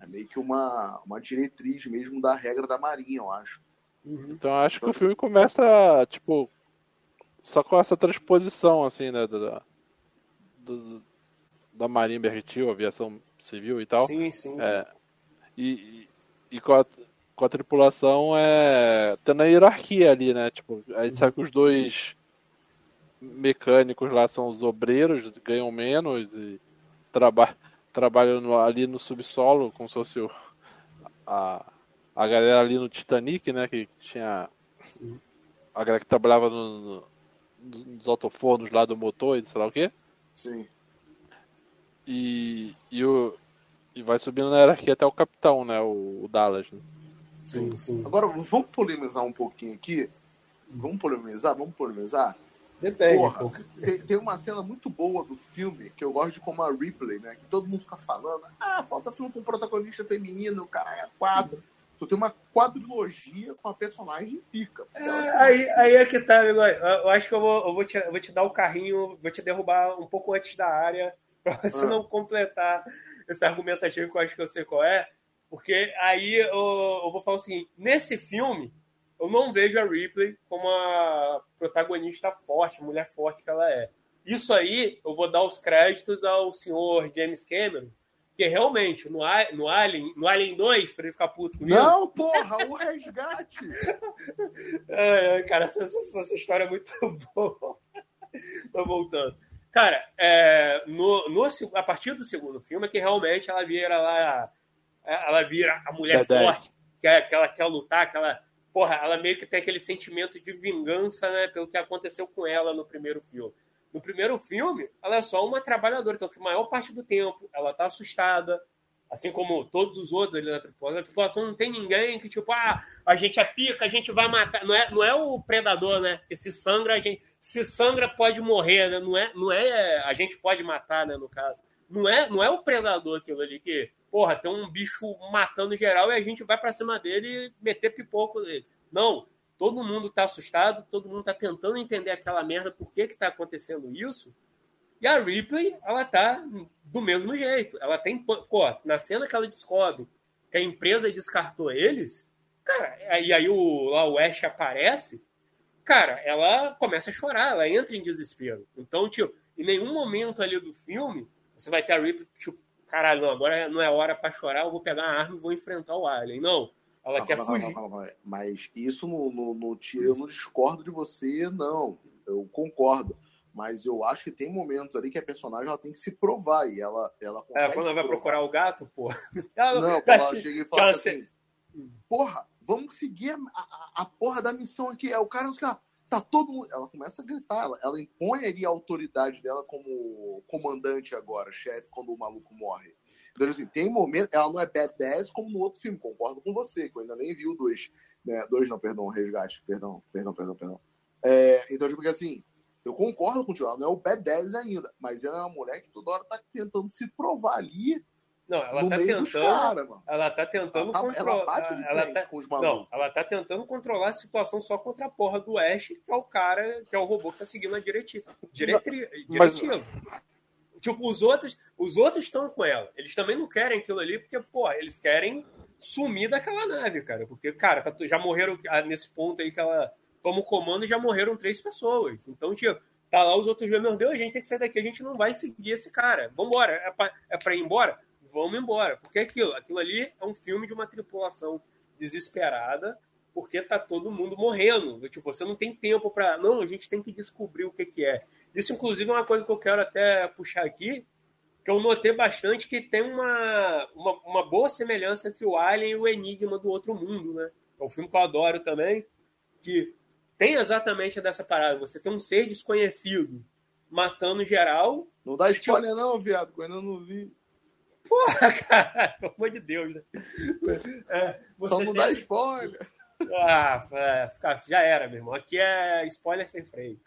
É meio que uma, uma diretriz mesmo da regra da Marinha, eu acho. Uhum. Então acho então, que o filme começa, tipo, só com essa transposição, assim, né? Da, do, da Marinha Mercantil, aviação civil e tal. Sim, sim. É, e, e com, a, com a tripulação é tendo a hierarquia ali, né? Tipo, a gente sabe que os dois mecânicos lá são os obreiros, ganham menos e traba, trabalham no, ali no subsolo, como se fosse o, a, a galera ali no Titanic, né? Que tinha a galera que trabalhava no, no, nos autofornos lá do motor e sei lá o quê. Sim. E, e, o, e vai subindo na hierarquia até o capitão, né? O, o Dallas. Né? Sim, sim. Agora, vamos polemizar um pouquinho aqui. Vamos polemizar? Vamos polemizar? Depende. Porra, tem, tem uma cena muito boa do filme que eu gosto de como a Ripley, né? Que todo mundo fica falando, ah, falta filme com protagonista feminino, cara, é quadro. Tu tem uma quadrilogia com a personagem pica. É, aí, aí é que tá, amigo. Eu eu acho que eu vou, eu vou, te, eu vou te dar o carrinho, vou te derrubar um pouco antes da área, pra você Ah. não completar esse argumentativo que eu acho que eu sei qual é. Porque aí eu, eu vou falar o seguinte: nesse filme, eu não vejo a Ripley como a protagonista forte, mulher forte que ela é. Isso aí eu vou dar os créditos ao senhor James Cameron, que realmente no, no Alien, no Alien 2, pra ele ficar puto comigo. Não, porra, o resgate. Ai, ai, cara, essa, essa- essa história é muito boa. Tô voltando. Cara, é, no, no, a partir do segundo filme é que realmente ela vira lá. Ela vira a mulher Verdade. forte, que, é, que ela quer lutar, que ela. Porra, ela meio que tem aquele sentimento de vingança, né, pelo que aconteceu com ela no primeiro filme. No primeiro filme, ela é só uma trabalhadora, então, que a maior parte do tempo ela tá assustada, assim como todos os outros ali na tripulação. Na tripulação não tem ninguém que, tipo, ah, a gente é pica, a gente vai matar. Não é, não é o predador, né? Que se sangra, a gente. Se sangra, pode morrer, né? Não é, não é. A gente pode matar, né? No caso. Não é, não é o predador aquilo ali que, porra, tem um bicho matando geral e a gente vai pra cima dele e meter pipoco nele. Não. Todo mundo tá assustado, todo mundo tá tentando entender aquela merda, por que que tá acontecendo isso. E a Ripley, ela tá do mesmo jeito. Ela tem, pô, na cena que ela descobre que a empresa descartou eles, cara, e aí o, lá o Ash aparece, cara, ela começa a chorar, ela entra em desespero. Então, tipo, em nenhum momento ali do filme, você vai ter a Ripley, tipo, caralho, não, agora não é hora pra chorar, eu vou pegar a arma e vou enfrentar o Alien. Não, ela quer calma, fugir. Mas isso no, no, no tiro, eu não discordo de você, não. Eu concordo. Mas eu acho que tem momentos ali que a personagem ela tem que se provar e ela, ela É, consegue. quando se ela vai provar. procurar o gato, pô. Ela Não, quando ela chega e fala ela assim: Porra, vamos seguir a, a, a porra da missão aqui. É o cara, os caras. Tá todo mundo. Ela começa a gritar, ela, ela impõe ali a autoridade dela como comandante agora, chefe, quando o maluco morre. Então, assim, tem momento. Ela não é badass como no outro filme, concordo com você, que eu ainda nem vi o dois. Né? Dois não, perdão, resgate, perdão, perdão, perdão, perdão. É, então, tipo, assim, eu concordo contigo, ela não é o badass ainda, mas ela é uma mulher que toda hora tá tentando se provar ali Não, ela no tá tentando. mano. Ela tá tentando Ela, tá, ela controlar. ela frente tá- com os Não, malucos. ela tá tentando controlar a situação só contra a porra do Ash, que é o cara, que é o robô que tá seguindo a diretiva. Diretri... Mas- diretiva. Tipo, os outros os outros estão com ela. Eles também não querem aquilo ali, porque, pô, eles querem sumir daquela nave, cara. Porque, cara, tá- já morreram ah, nesse ponto aí que ela toma o comando já morreram três pessoas. Então, tipo, tá lá os outros meu Deus, a gente tem que sair daqui, a gente não vai seguir esse cara. Vambora. É pra, é pra ir embora? Vamos embora. Porque é aquilo, aquilo ali é um filme de uma tripulação desesperada, porque tá todo mundo morrendo. Tipo, você não tem tempo pra. Não, a gente tem que descobrir o que, que é. Isso, inclusive, é uma coisa que eu quero até puxar aqui, que eu notei bastante que tem uma, uma, uma boa semelhança entre o Alien e o Enigma do Outro Mundo, né? É um filme que eu adoro também, que tem exatamente dessa parada. Você tem um ser desconhecido matando geral. Não dá spoiler, não, viado, que eu ainda não vi. Porra, cara, pelo amor de Deus, né? É, você Só não dá esse- spoiler. Ah, é, já era, meu irmão. Aqui é spoiler sem freio.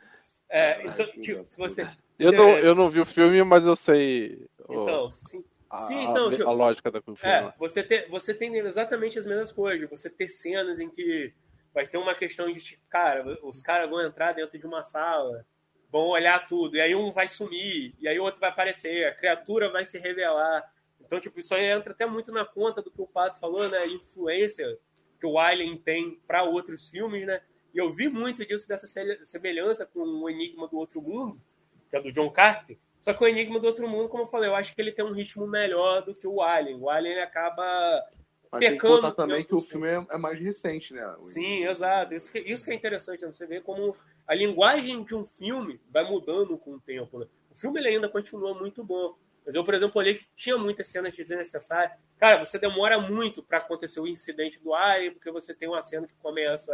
É, Caralho, então, tipo, se você. Eu se- não, eu não vi o filme, mas eu sei o- Então, sim. a, sim, a- então, a tipo, lógica da filme. É, você, ter, você tem exatamente as mesmas coisas. Você ter cenas em que vai ter uma questão de, tipo, cara, os caras vão entrar dentro de uma sala, vão olhar tudo, e aí um vai sumir, e aí o outro vai aparecer, a criatura vai se revelar. Então, tipo, isso aí entra até muito na conta do que o Pato falou, né? Influência que o Alien tem para outros filmes, né? E eu vi muito disso, dessa se- semelhança com o Enigma do Outro Mundo, que é do John Carter. Só que o Enigma do Outro Mundo, como eu falei, eu acho que ele tem um ritmo melhor do que o Alien. O Alien acaba Mas tem que Pecando contar também que o filme. é, é mais recente, né? Sim, exato. Isso que, isso que é interessante, né? você vê como a linguagem de um filme vai mudando com o tempo. Né? O filme ele ainda continua muito bom. Mas eu, por exemplo, olhei que tinha muitas cenas desnecessárias. Cara, você demora muito para acontecer o incidente do Alien, porque você tem uma cena que começa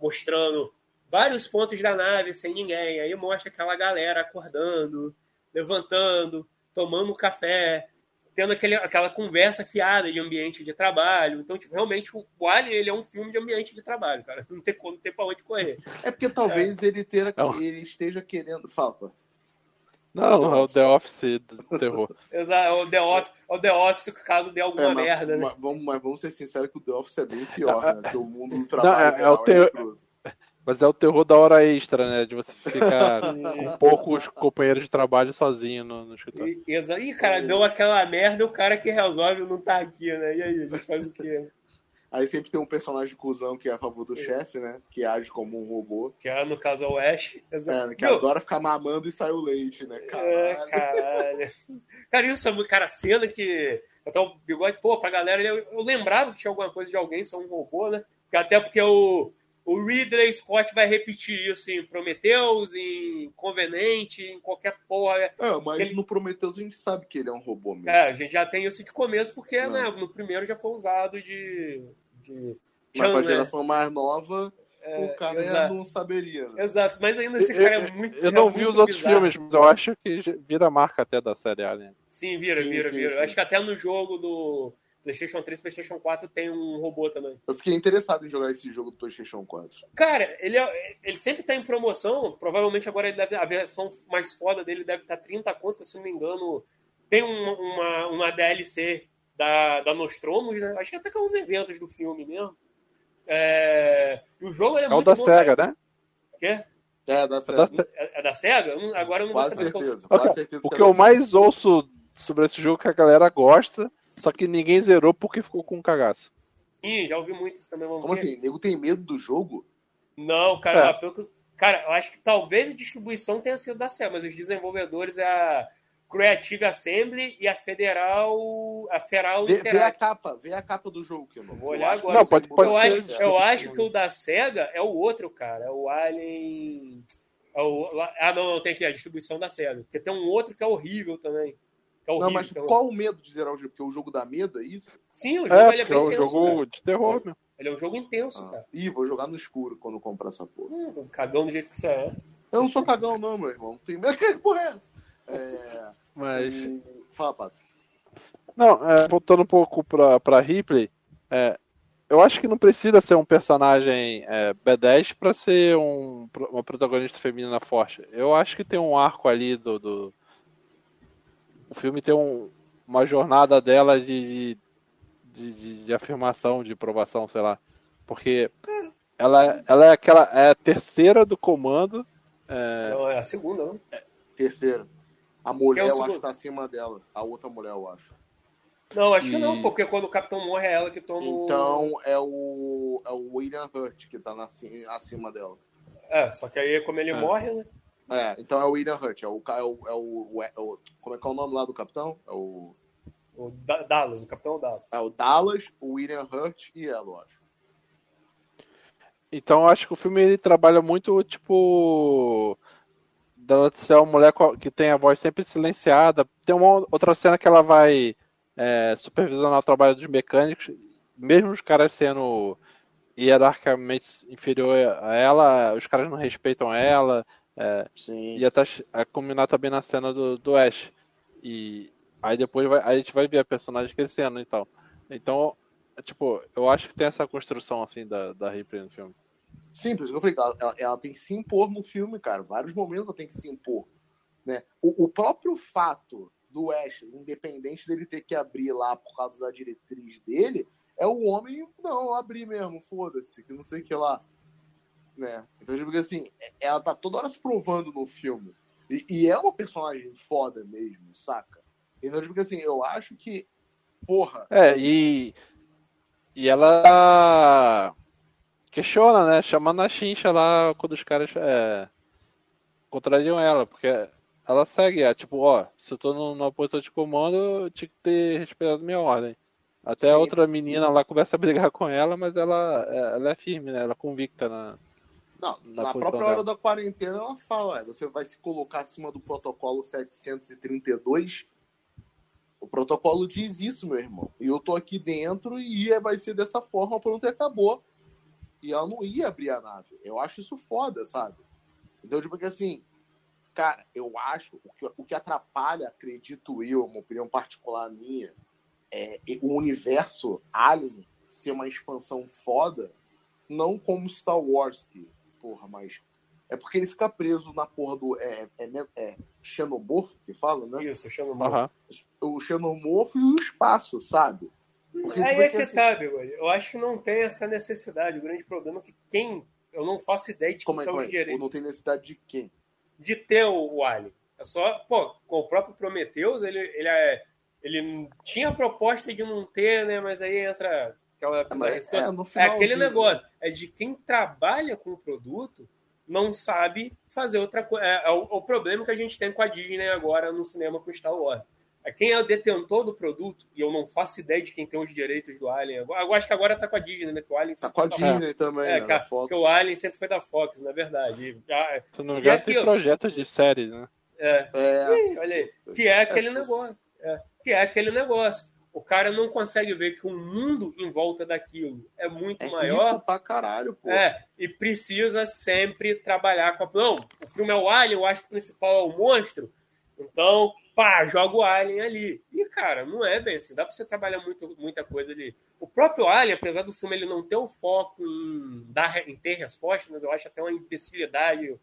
mostrando vários pontos da nave sem ninguém. Aí mostra aquela galera acordando, levantando, tomando café, tendo aquele, aquela conversa fiada de ambiente de trabalho. Então, tipo, realmente, o Alien, ele é um filme de ambiente de trabalho, cara. Não tem, não tem pra onde correr. É porque talvez é. ele, ter, ele esteja querendo... Fala, não, é o The Office do terror. Exato, é o The Office, é o The Office caso dê alguma é, mas, merda, né? Mas vamos, mas vamos ser sinceros que o The Office é bem pior, né? Porque o mundo do trabalho não, é, é, o ter... Mas é o terror da hora extra, né? De você ficar com poucos companheiros de trabalho sozinho no, no escritório. Exato. Ih, cara, deu aquela merda o cara que resolve não tá aqui, né? E aí, a gente faz o quê? Aí sempre tem um personagem cuzão que é a favor do chefe, né? Que age como um robô. Que é, no caso, é o Ash. É, que Meu, agora fica mamando e sai o leite, né? Caralho. É, caralho. cara, isso é muito. Cara, cena que. Até o bigode, pô, pra galera, eu, eu lembrava que tinha alguma coisa de alguém ser um robô, né? Até porque o, o Ridley Scott vai repetir isso em Prometheus, em Convenente, em qualquer porra. É, mas ele... no Prometheus a gente sabe que ele é um robô mesmo. É, a gente já tem isso de começo, porque né, no primeiro já foi usado de. de... Mas pra geração mais nova, é, o cara exato. não saberia. Né? Exato, mas ainda esse cara é muito. Eu não vi os outros bizarro. filmes, mas eu acho que vira marca até da série Alien. Sim, vira, sim, vira, sim, vira. Sim. Acho que até no jogo do PlayStation 3 e PlayStation 4 tem um robô também. Eu fiquei interessado em jogar esse jogo do PlayStation 4. Cara, ele, é, ele sempre tá em promoção. Provavelmente agora deve, a versão mais foda dele deve estar tá 30 conto, se não me engano. Tem uma, uma, uma DLC da, da Nostromos, né? Acho que até que é uns eventos do filme mesmo. É... E o jogo é, é muito o da bom, SEGA, cara. né? Quê? É, da SEGA. É, é da SEGA? Agora eu não quase vou saber certeza, qual... quase certeza. O que eu mais ouço sobre esse jogo que a galera gosta só que ninguém zerou porque ficou com um cagaço. Sim, já ouvi muito isso também. Como assim? O nego tem medo do jogo? Não, cara, é. pelo cara, eu acho que talvez a distribuição tenha sido da SEA, mas os desenvolvedores é a Creative Assembly e a Federal. A Federal vê, vê a capa, vê a capa do jogo que eu não vou olhar agora. Não, pode, pode eu, ser, acho, eu acho que o da SEGA é o outro, cara. É o Alien. É o... Ah, não, não, tem aqui a distribuição da SEGA. Porque tem um outro que é horrível também. É horrível, não, mas é qual o medo de zerar o jogo? Porque o jogo dá medo, é isso? Sim, o jogo é, ele é bem é um intenso, jogo cara. de terror, meu. Ele é um jogo intenso, ah. cara. Ih, vou jogar no escuro quando comprar essa porra. Hum, cagão do jeito que você é. Eu não sou cagão, não, meu irmão. Tem medo que porra é essa? É... Mas. E... Fala, Pato. Não, é, voltando um pouco pra, pra Ripley, é, eu acho que não precisa ser um personagem é, B10 para ser um, uma protagonista feminina forte. Eu acho que tem um arco ali do, do o filme tem um, uma jornada dela de, de, de, de, afirmação, de provação, sei lá. Porque ela, ela é aquela. É a terceira do comando. É, é a segunda, não? É, terceira. A mulher, é eu acho que tá acima dela. A outra mulher, eu acho. Não, acho e... que não, porque quando o capitão morre é ela que toma Então é o, é o William Hurt que tá na, acima dela. É, só que aí como ele é. morre, né? É, então é o William Hurt, é o, é o, é o, é o, Como é que é o nome lá do capitão? É o. O Dallas, o capitão Dallas. É o Dallas, o William Hurt e ela, eu acho. Então eu acho que o filme ele trabalha muito, tipo. Dela ser uma mulher que tem a voz sempre silenciada. Tem uma outra cena que ela vai é, supervisionar o trabalho dos mecânicos, mesmo os caras sendo hierarquicamente inferior a ela, os caras não respeitam ela. É, Sim. E até a combinar também na cena do, do Ash. E aí depois vai, a gente vai ver a personagem crescendo e tal. Então, tipo, eu acho que tem essa construção assim da, da Ripley no filme. Sim, por isso que eu falei, ela, ela, tem que se impor no filme, cara. Vários momentos ela tem que se impor. Né? O, o próprio fato do Ash, independente dele ter que abrir lá por causa da diretriz dele, é o homem, não, abrir mesmo, foda-se, que não sei o que lá né? Então, tipo assim, ela tá toda hora se provando no filme. E, e, é uma personagem foda mesmo, saca? Então, tipo assim, eu acho que. Porra. É, e. E ela. Questiona, né? Chamando a chincha lá quando os caras é, contrariam ela, porque ela segue, é tipo, ó, se eu tô numa posição de comando, eu tinha que ter respeitado minha ordem. Até a outra menina lá começa a brigar com ela, mas ela, é, ela é firme, né? Ela é convicta na, não, na própria hora da quarentena ela fala, é, você vai se colocar acima do protocolo 732. O protocolo diz isso, meu irmão. E eu tô aqui dentro e vai ser dessa forma, pronto e acabou. e ela não ia abrir a nave. Eu acho isso foda, sabe? Então, tipo, que assim, cara, eu acho o que, o que atrapalha, acredito eu, uma opinião particular minha, é o universo Alien ser uma expansão foda, não como Star Wars, que, porra, mas. É porque ele fica preso na porra do. É, é, é xenomorfo que fala, né? Isso, xenomorfo. Uhum. O xenomorfo e o espaço, sabe? Porque Aí é que assim... tá, Eu acho que não tem essa necessidade. O grande problema é que quem. Eu não faço ideia de como é, como é? Ou não tem necessidade de quem? De ter o, o Alien. É só. Pô, com o próprio Prometheus, ele, ele, é, ele tinha a proposta de não ter, né? Mas aí entra aquela. Mas, é, é aquele negócio. É de quem trabalha com o produto não sabe fazer outra coisa. É, é, o, o, problema que a gente tem com a Disney agora no cinema com Star Wars. É quem é o detentor do produto, e eu não faço ideia de quem tem os direitos do Alien. Eu acho que agora tá com a Disney, né? Que o Alien tá com a Disney também, é, né? Que, o Alien sempre foi da Fox, na verdade. Já, Se não me engano, tem projeto de série, né? É. é. olha aí. Que é aquele é, negócio. É, que é aquele negócio o cara não consegue ver que o mundo em volta daquilo é muito é maior. Rico pra caralho, pô. É, e precisa sempre trabalhar com a. Não, o filme é o Alien, eu acho que o principal é o monstro. Então, pá, joga o Alien ali. E, cara, não é bem assim. Dá pra você trabalhar muito, muita coisa ali. O próprio Alien, apesar do filme ele não ter o foco em, dar, em ter respostas, mas eu acho até uma imbecilidade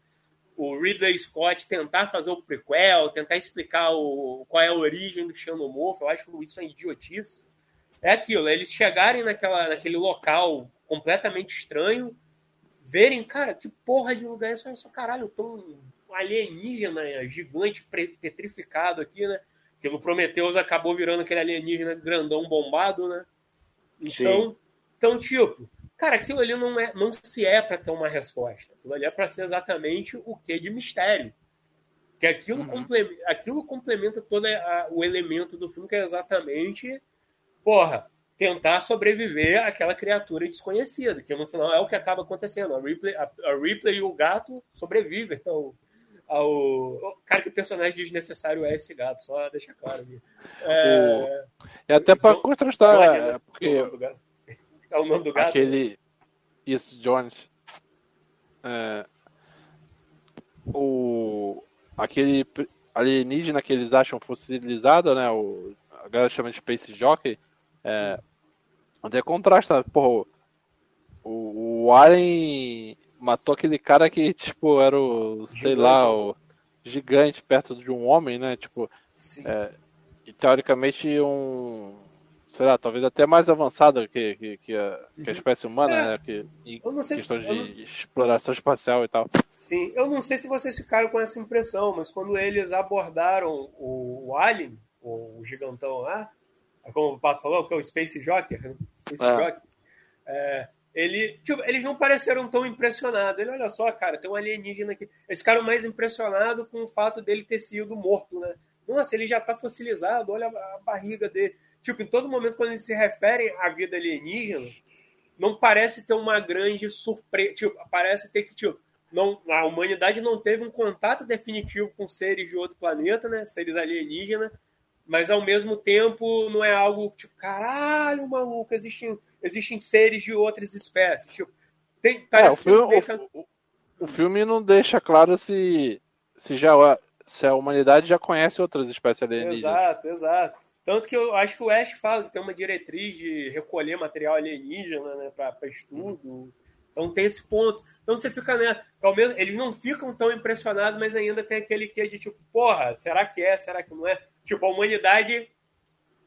o Ridley Scott tentar fazer o prequel, tentar explicar o, qual é a origem do Xenomorfo, eu acho que isso é idiotice. É aquilo, eles chegarem naquela, naquele local completamente estranho, verem, cara, que porra de lugar é isso? Olha só, caralho, tô um alienígena gigante petrificado aqui, né? Que no Prometheus acabou virando aquele alienígena grandão bombado, né? Então, então tipo, Cara, aquilo ali não, é, não se é para ter uma resposta. Aquilo ali é para ser exatamente o que de mistério. Que aquilo, uhum. complementa, aquilo complementa todo a, o elemento do filme, que é exatamente, porra, tentar sobreviver àquela criatura desconhecida, que no final é o que acaba acontecendo. A Ripley, a, a Ripley e o gato sobrevivem ao, ao. Cara, que personagem desnecessário é esse gato, só deixa claro. É, o... é até para contrastar. Né? porque é o nome do gato? Aquele. Isso, Jones. É... O. Aquele alienígena que eles acham fossilizado, né? O... A galera chama de Space Jockey. É... Até contrasta, porra. O, o Alien matou aquele cara que, tipo, era o. sei gigante. lá, o. Gigante perto de um homem, né? Tipo. É... E teoricamente um sei lá, talvez até mais avançada que, que, que, a, que a uhum. espécie humana, é. né? Que, em questão de não... exploração espacial e tal. Sim, eu não sei se vocês ficaram com essa impressão, mas quando eles abordaram o, o Alien, o, o gigantão lá, é como o Pato falou, que é o Space Jockey, né? Space é. Jockey, é, ele, tipo, eles não pareceram tão impressionados. Ele, olha só, cara, tem um alienígena aqui. Eles ficaram mais impressionados com o fato dele ter sido morto, né? Nossa, ele já tá fossilizado, olha a barriga dele. Tipo, em todo momento, quando eles se referem à vida alienígena, não parece ter uma grande surpresa. Tipo, parece ter que, tipo, não, a humanidade não teve um contato definitivo com seres de outro planeta, né? Seres alienígenas, mas ao mesmo tempo não é algo tipo, caralho, maluco, existem, existem seres de outras espécies. Tipo, tem, é, o, filme, deixa... o, o, filme não deixa claro se, se, já, se a humanidade já conhece outras espécies alienígenas. Exato, exato. Tanto que eu acho que o Ash fala que tem uma diretriz de recolher material alienígena né, para estudo. Então tem esse ponto. Então você fica, né? Ao menos, eles não ficam tão impressionados, mas ainda tem aquele que de tipo, porra, será que é? Será que não é? Tipo, a humanidade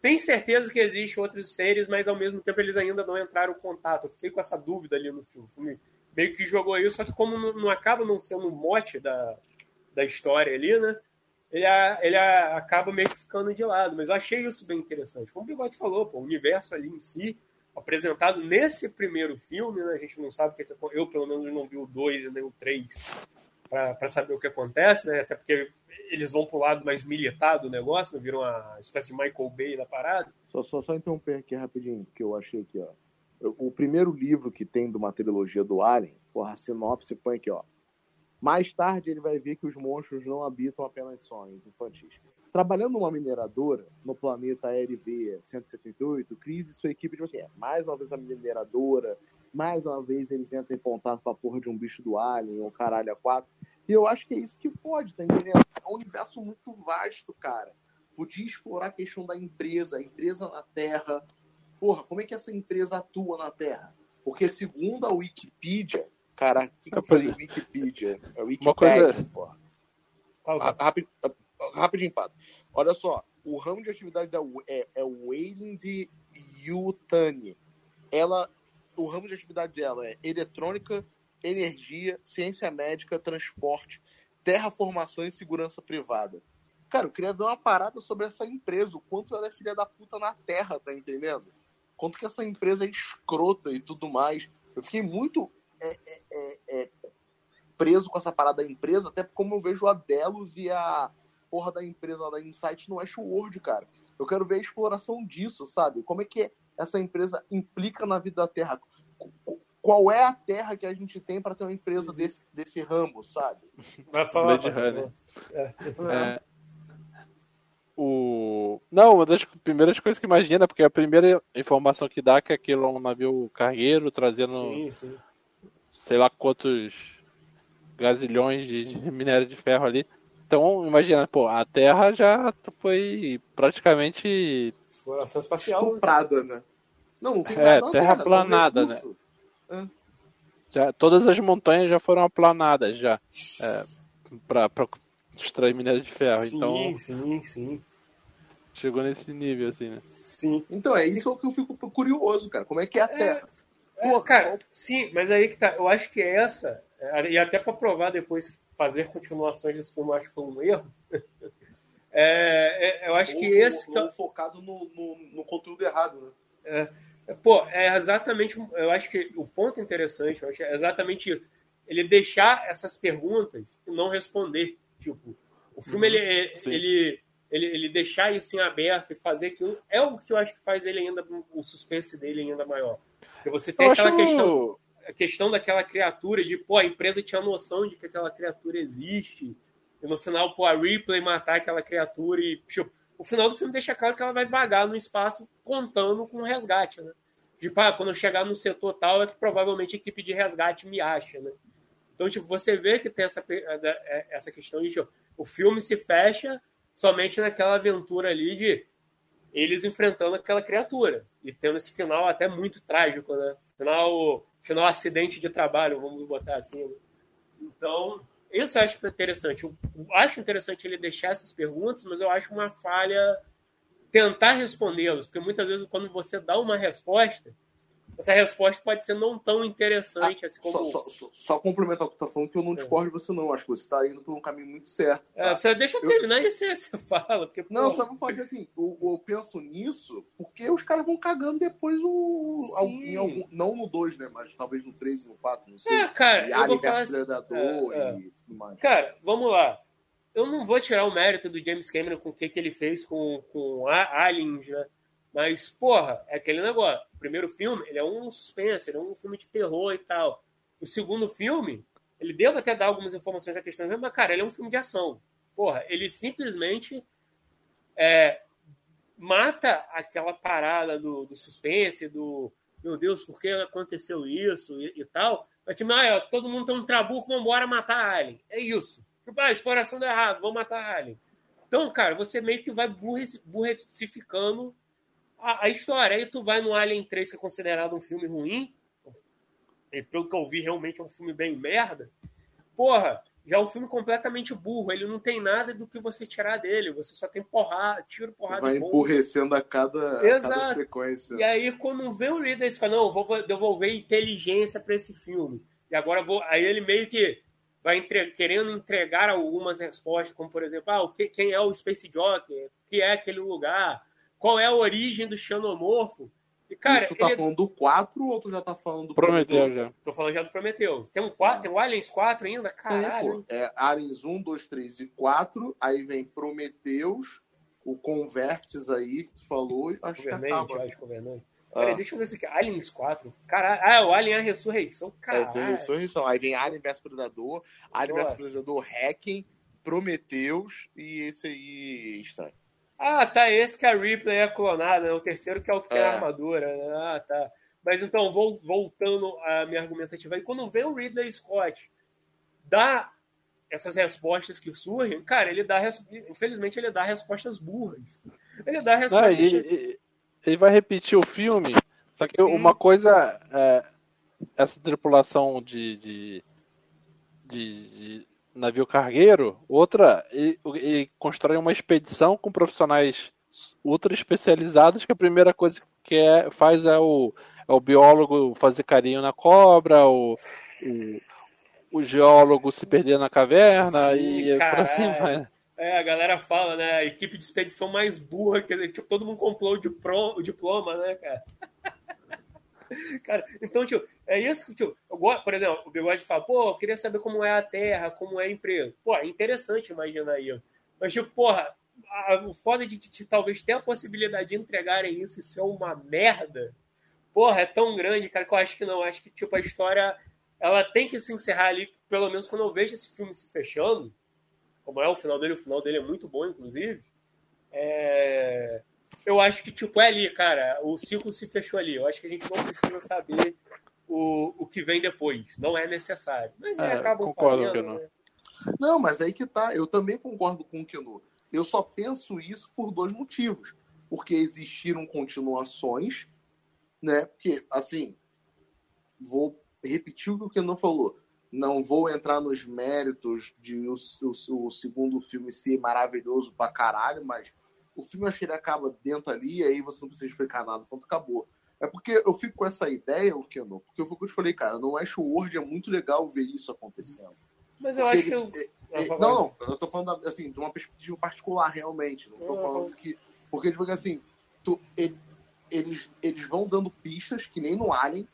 tem certeza que existem outros seres, mas ao mesmo tempo eles ainda não entraram em contato. Eu fiquei com essa dúvida ali no filme. Filme meio que jogou isso, só que como não, não acaba não sendo um mote da, da história ali, né? Ele, ele acaba meio que ficando de lado. Mas eu achei isso bem interessante. Como o Bigode falou, pô, o universo ali em si, apresentado nesse primeiro filme, né, a gente não sabe o que Eu, pelo menos, não vi o 2 e nem o 3 para saber o que acontece, né? Até porque eles vão pro lado mais militar do negócio, né? viram uma espécie de Michael Bay da parada. Só, só, só interromper aqui rapidinho, que eu achei aqui, ó. O primeiro livro que tem de uma trilogia do Alien, porra, a sinopse põe aqui, ó. Mais tarde, ele vai ver que os monstros não habitam apenas sonhos infantis. Trabalhando numa mineradora no planeta RV 178, Cris e sua equipe, tipo assim, é, mais uma vez a mineradora mais uma vez eles entram em contato com a porra de um bicho do Alien ou caralho a quatro. E eu acho que é isso que pode, tá entendendo? É um universo muito vasto, cara. Podia explorar a questão da empresa, a empresa na Terra. Porra, como é que essa empresa atua na Terra? Porque segundo a Wikipedia, cara, o que, que eu falei? Wikipedia. É Wikipedia, coisa... porra. Rápido, rapidinho, Pato. Olha só, o ramo de atividade da é, é Wayland Yutani. Ela, o ramo de atividade dela é eletrônica, energia, ciência médica, transporte, terraformação e segurança privada. Cara, eu queria ver uma parada sobre essa empresa, o quanto ela é filha da puta na terra, tá entendendo? Quanto que essa empresa é escrota e tudo mais. Eu fiquei muito é, é, é, é preso com essa parada da empresa, até como eu vejo a Delos e a porra da empresa da Insight no Westworld, cara. Eu quero ver a exploração disso, sabe? Como é que essa empresa implica na vida da Terra? Qual é a terra que a gente tem para ter uma empresa desse, desse ramo, sabe? Vai falar, Blade É. É. O... Não, uma das primeiras coisas que imagina, porque a primeira informação que dá é que aquilo é um navio cargueiro trazendo sim, sim. Sei lá quantos gazilhões de minério de ferro ali. Então, imagina, pô, a Terra já foi praticamente. Exploração espacial. Comprada, né? Não, não tem é, nada terra, terra planada, né? É. Já, todas as montanhas já foram aplanadas já. É, pra, pra extrair minério de ferro. Sim, então, sim, sim. Chegou nesse nível, assim, né? Sim. Então, é isso que eu fico curioso, cara. Como é que é a é, Terra? É, Porra, cara, sim, mas aí que tá. Eu acho que essa, e até para provar depois fazer continuações desse filme, eu acho que foi um erro. É, é, eu acho ou, que esse. Ou, ou focado no, no, no, conteúdo errado, né? É, é, pô, é exatamente. Eu acho que o ponto interessante eu acho é exatamente isso. Ele deixar essas perguntas e não responder. Tipo, o filme, uhum, ele, é, ele, ele, ele deixar isso em aberto e fazer aquilo é o que eu acho que faz ele ainda. O suspense dele ainda maior. Porque você tem eu aquela acho... questão a questão daquela criatura, de, pô, a empresa tinha noção de que aquela criatura existe, e no final, pô, a Ripley matar aquela criatura e, tipo, o final do filme deixa claro que ela vai vagar no espaço contando com o resgate, né? Tipo, ah, quando eu chegar no setor tal é que provavelmente a equipe de resgate me acha, né? Então, tipo, você vê que tem essa, é, essa questão de, tipo, o filme se fecha somente naquela aventura ali de eles enfrentando aquela criatura e tendo esse final até muito trágico, né? Final final acidente de trabalho, vamos botar assim. Né? Então, isso eu acho interessante. Eu acho interessante ele deixar essas perguntas, mas eu acho uma falha tentar respondê-las, porque muitas vezes quando você dá uma resposta, essa resposta pode ser não tão interessante ah, assim como. Só, só, só, complementar o que tu tá falando, que eu não é. discordo de você, não. Acho que você tá indo por um caminho muito certo. É, tá? É, você deixa eu terminar e você, você fala. Porque, não, só vou falar que assim, eu, eu, penso nisso porque os caras vão cagando depois o. Algum, não no 2, né? Mas talvez no 3 e no 4, não sei. É, cara. E eu vou falar assim, Predador é, e tudo mais. Cara, vamos lá. Eu não vou tirar o mérito do James Cameron com o que, que ele fez com, com Aliens, né? Mas, porra, é aquele negócio. Primeiro filme, ele é um suspense, ele é um filme de terror e tal. O segundo filme, ele deve até dar algumas informações da questão, mas, cara, ele é um filme de ação. Porra, ele simplesmente é, mata aquela parada do, do, suspense, do meu Deus, por que aconteceu isso e, e tal. Mas, tipo, ah, todo mundo tem um trabuco, vambora matar a Alien. É isso. Tipo, ah, exploração deu errado, vamos matar a Alien. Então, cara, você meio que vai burrecificando a, a, história. Aí tu vai no Alien 3, que é considerado um filme ruim, e pelo que eu vi, realmente é um filme bem merda. Porra, já é um filme completamente burro. Ele não tem nada do que você tirar dele. Você só tem porrada, tiro, porrada. Vai emburrecendo a cada, a cada, sequência. E aí, quando vê o Ridley fala, não, vou devolver inteligência para esse filme. E agora vou. Aí ele meio que vai entre... querendo entregar algumas respostas, como por exemplo, ah, o que... quem é o Space Jockey? O que é aquele lugar? Qual é a origem do xenomorfo. E, cara, Isso tá ele... falando do 4 ou tu já tá falando do Prometeu já? Tô falando já do Prometeu. Tem um 4, ah. tem o Aliens 4 ainda? Caralho. É, é, Aliens 1, 2, 3 e 4, aí vem Prometeus, o Convertes aí que tu falou, e acho Governante, que acaba. Acho, Governante. Ah. Peraí, deixa eu ver se aqui. Aliens 4. Caralho. Ah, o Alien é a Ressurreição. Caralho. É, a Ressurreição. Aí vem Alien vs Predador, Alien vs Predador Hacking, Prometeus e esse aí estranho. Ah, tá, esse que a Ripley é clonada, né? O terceiro que é o que tem é. a armadura, né? Ah, tá. Mas então, vou, voltando à minha argumentativa, e quando vem o Ridley Scott dá essas respostas que surgem, cara, ele dá, infelizmente, ele dá respostas burras. Ele dá respostas. Não, ele, ele, vai repetir o filme, só que Sim. uma coisa é essa tripulação de, de, de, de navio cargueiro, outra, ele, ele constrói uma expedição com profissionais ultra especializados que a primeira coisa que é, faz é o, é o biólogo fazer carinho na cobra, o, o, o geólogo se perder na caverna Sim, e por assim vai. É, a galera fala, né? A equipe de expedição mais burra, que tipo, todo mundo comprou o diploma, né, cara? cara, então, tipo, é isso que, tipo, eu gosto, por exemplo, o Bigode fala, pô, eu queria saber como é a Terra, como é a empresa. Pô, é interessante imaginar isso. Mas, tipo, porra, o foda de, de, de, talvez ter a possibilidade de entregarem isso e ser uma merda, porra, é tão grande, cara, que eu acho que não. Acho que, tipo, a história, ela tem que se encerrar ali, pelo menos quando eu vejo esse filme se fechando, como é o final dele, o final dele é muito bom, inclusive, é... eu acho que, tipo, é ali, cara, o ciclo se fechou ali. Eu acho que a gente não precisa saber o, o que vem depois. Não é necessário. Mas é, acabam fazendo, não. Né? Não, mas aí que tá. Eu também concordo com o Keno. Eu só penso isso por dois motivos. Porque existiram continuações, né? Porque, assim, vou repetir o que o Keno falou. Não vou entrar nos méritos de o, o, o, segundo filme ser maravilhoso pra caralho, mas o filme acho que ele acaba dentro ali e aí você não precisa explicar nada, ponto acabou. É porque eu fico com essa ideia, o Keno, porque eu, falei, cara, no Westworld é muito legal ver isso acontecendo. Mas eu porque acho ele, que eu... É, é, não, não, eu tô falando assim, de uma perspectiva particular, realmente. Não tô uhum. falando que. Porque, tipo assim, tu, ele, eles, eles vão dando pistas, que nem no Alien,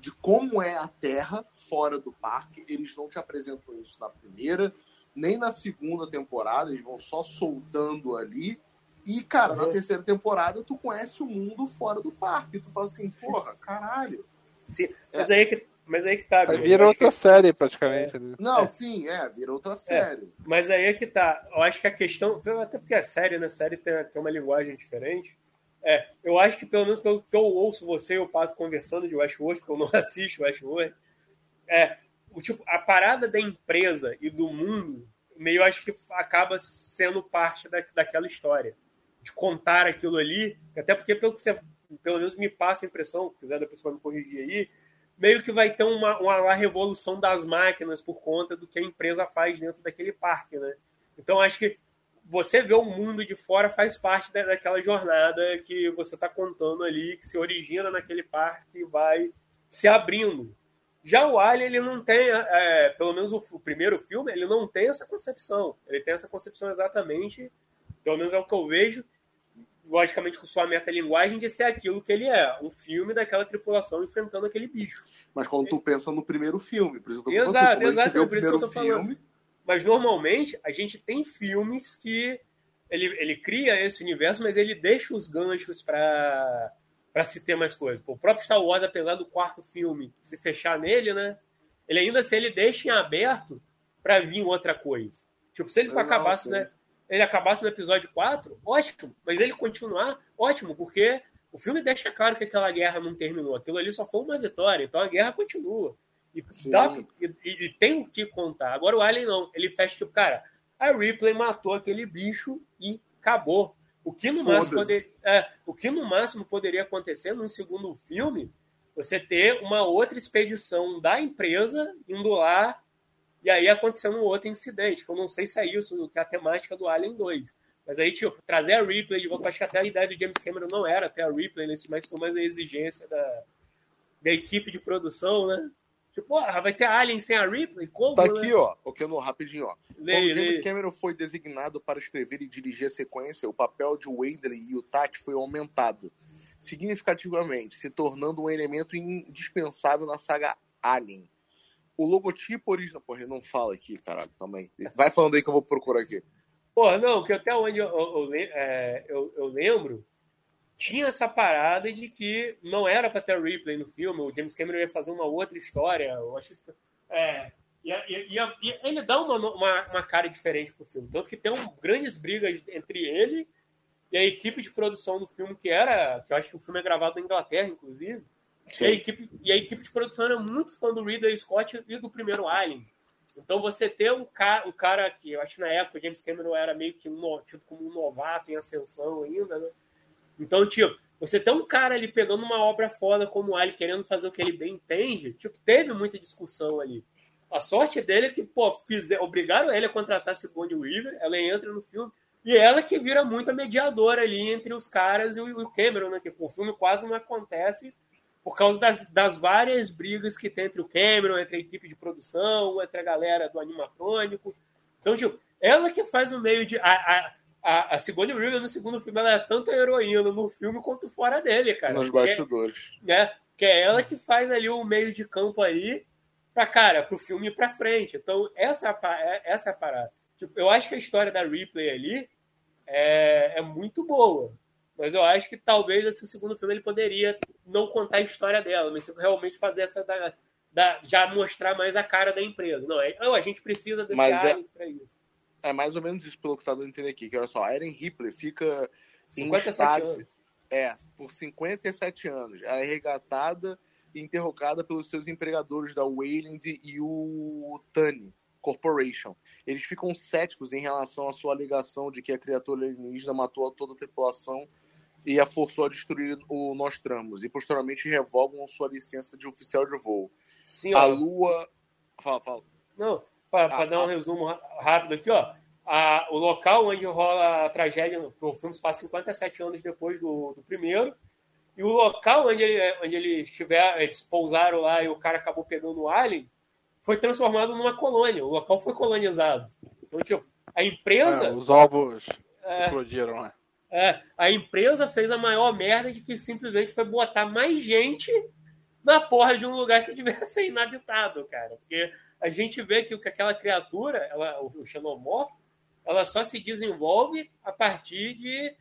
de como é a Terra fora do parque. Eles não te apresentam isso na primeira, nem na segunda temporada, eles vão só soltando ali. E, cara, uhum. na terceira temporada tu conhece o mundo fora do parque. Tu fala assim, porra, caralho. Sim, mas é. aí que mas aí que tá. Mas vira outra que... série, praticamente. É. Né? Não, é. sim, é, vira outra é, série. É. Mas aí é que tá. Eu acho que a questão. Até porque a série, né? Série tem, tem uma linguagem diferente. É, eu acho que pelo menos pelo que eu ouço você e o Pato conversando de Westworld, porque eu não assisto Westworld, é, o tipo, a parada da empresa e do mundo, meio acho que acaba sendo parte da, daquela história. De contar aquilo ali, até porque pelo que você, pelo menos me passa a impressão, se quiser depois você pode me corrigir aí, meio que vai ter uma, uma, revolução das máquinas por conta do que a empresa faz dentro daquele parque, né? Então acho que você ver o mundo de fora faz parte da, daquela jornada que você está contando ali, que se origina naquele parque e vai se abrindo. Já o Alien, ele não tem, é, pelo menos o, o, primeiro filme, ele não tem essa concepção. Ele tem essa concepção exatamente, pelo menos é o que eu vejo, logicamente com sua metalinguagem, de ser aquilo que ele é, um filme daquela tripulação enfrentando aquele bicho. Mas quando tu pensa no primeiro filme, por exemplo, exato, exato, é por isso que eu tô falando. Filme... Mas normalmente a gente tem filmes que ele, ele cria esse universo, mas ele deixa os ganchos para para se ter mais coisas. O próprio Star Wars, apesar do quarto filme se fechar nele, né? Ele ainda se ele deixa em aberto para vir outra coisa. Tipo, se ele não, acabasse, né? Ele acabasse no episódio 4, ótimo. Mas ele continuar, ótimo, porque o filme deixa claro que aquela guerra não terminou. Aquilo ali só foi uma vitória. Então a guerra continua. E, dá, e, e, tem o que contar. Agora o Alien não. Ele fecha tipo, cara, a Ripley matou aquele bicho e acabou. O que no, máximo, poder, é, o que no máximo poderia acontecer num segundo filme, você ter uma outra expedição da empresa indo lá e aí aconteceu um outro incidente, que eu não sei se é isso, que é a temática do Alien 2. Mas aí, tipo, trazer a Ripley de volta, acho que até a ideia do James Cameron não era até a Ripley nesse, mas foi mais a exigência da, da equipe de produção, né? Tipo, porra, vai ter Alien sem a Ripley? Como, tá aqui, né? ó, o que eu não rapidinho, ó. Leio, Quando James leio. Cameron foi designado para escrever e dirigir a sequência, o papel de Wadley e o Tati foi aumentado significativamente, se tornando um elemento indispensável na saga Alien o logotipo original. Porra, ele não fala aqui, caralho, também. Vai falando aí que eu vou procurar aqui. Porra, não, que até onde eu, eu, é, eu, eu, lembro, tinha essa parada de que não era pra ter replay no filme, o James Cameron ia fazer uma outra história. Eu acho. É, ia, ia, ia, ele dá uma, uma, uma, cara diferente pro filme. Tanto que tem um, grandes brigas entre ele e a equipe de produção do filme, que era. que eu acho que o filme é gravado na Inglaterra, inclusive E a, equipe, e a equipe de produção era muito fã do Ridley Scott e do primeiro Alien. Então você ter um cara, um cara que eu acho que na época o James Cameron era meio que um, tipo, como um novato em ascensão ainda, né? Então, tipo, você ter um cara ali pegando uma obra foda como o Alien, querendo fazer o que ele bem entende, tipo, teve muita discussão ali. A sorte dele é que, pô, fizer, obrigaram ele a contratar Sigourney Weaver, ela entra no filme, e ela que vira muito a mediadora ali entre os caras e o Cameron, né? Que o filme quase não acontece por causa das, das, várias brigas que tem entre o Cameron, entre a equipe de produção, entre a galera do animatrônico. Então, tipo, ela que faz o meio de. A, a, a Sigourney Weaver no segundo filme, ela é tanto heroína no filme quanto fora dele, cara. Nos bastidores. É, que é ela que faz ali o meio de campo aí pra, cara, pro filme ir pra frente. Então, essa, é, essa é a parada. Tipo, eu acho que a história da Ripley ali é, é muito boa. Mas eu acho que talvez esse segundo filme ele poderia não contar a história dela, mas realmente fazer essa da, da já mostrar mais a cara da empresa. Não, é, oh, a gente precisa desse mas é, pra isso. É mais ou menos isso pelo que tá dando a entender aqui. Que olha só, a Eren Ripley fica em estágio, anos. É, por 57 anos. Ela é regatada e interrogada pelos seus empregadores da Wayland e o Tani Corporation. Eles ficam céticos em relação à sua alegação de que a criatura alienígena matou toda a tripulação e a forçou a destruir o Nostramos, e posteriormente revogam sua licença de oficial de voo. Sim, a Lua. Fala, fala. Não, para ah, dar um ah, resumo rápido aqui, ó. A, o local onde rola a tragédia, o filme se passa 57 anos depois do, do primeiro, e o local onde, ele, onde eles, tiver, eles pousaram lá e o cara acabou pegando o alien foi transformado numa colônia. O local foi colonizado. Então, tipo, a empresa. É, os ovos é, explodiram lá. É, a empresa fez a maior merda de que simplesmente foi botar mais gente na porra de um lugar que devia ser inabitado, cara. Porque a gente vê que aquela criatura, ela, o xenomorfo, ela só se desenvolve a partir de,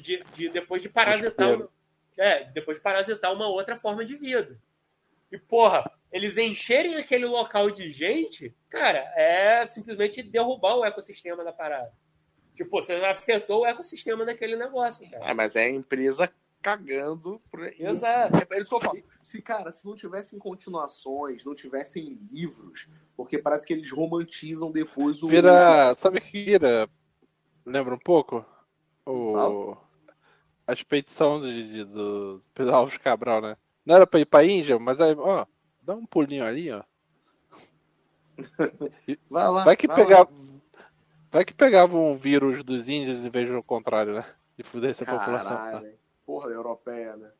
de, de depois de parasitar uma, é, depois de parasitar uma outra forma de vida. E porra, eles encherem aquele local de gente, cara, é simplesmente derrubar o ecossistema da parada. Tipo, você afetou o ecossistema daquele negócio, cara. É, mas é a empresa cagando por Exato. É, é isso que eu falo. Se, cara, se não tivessem continuações, não tivessem livros, porque parece que eles romantizam depois o. Vira. Sabe o que vira? Lembra um pouco? O. A expedição de, de, do Pedro Alves Cabral, né? Não era pra ir pra Índia, mas aí, ó, dá um pulinho ali, ó. vai lá. Vai que vai pegar. Lá. Vai que pegava um vírus dos índios em vez do contrário, né? E fudesse a população. Porra, europeia, né?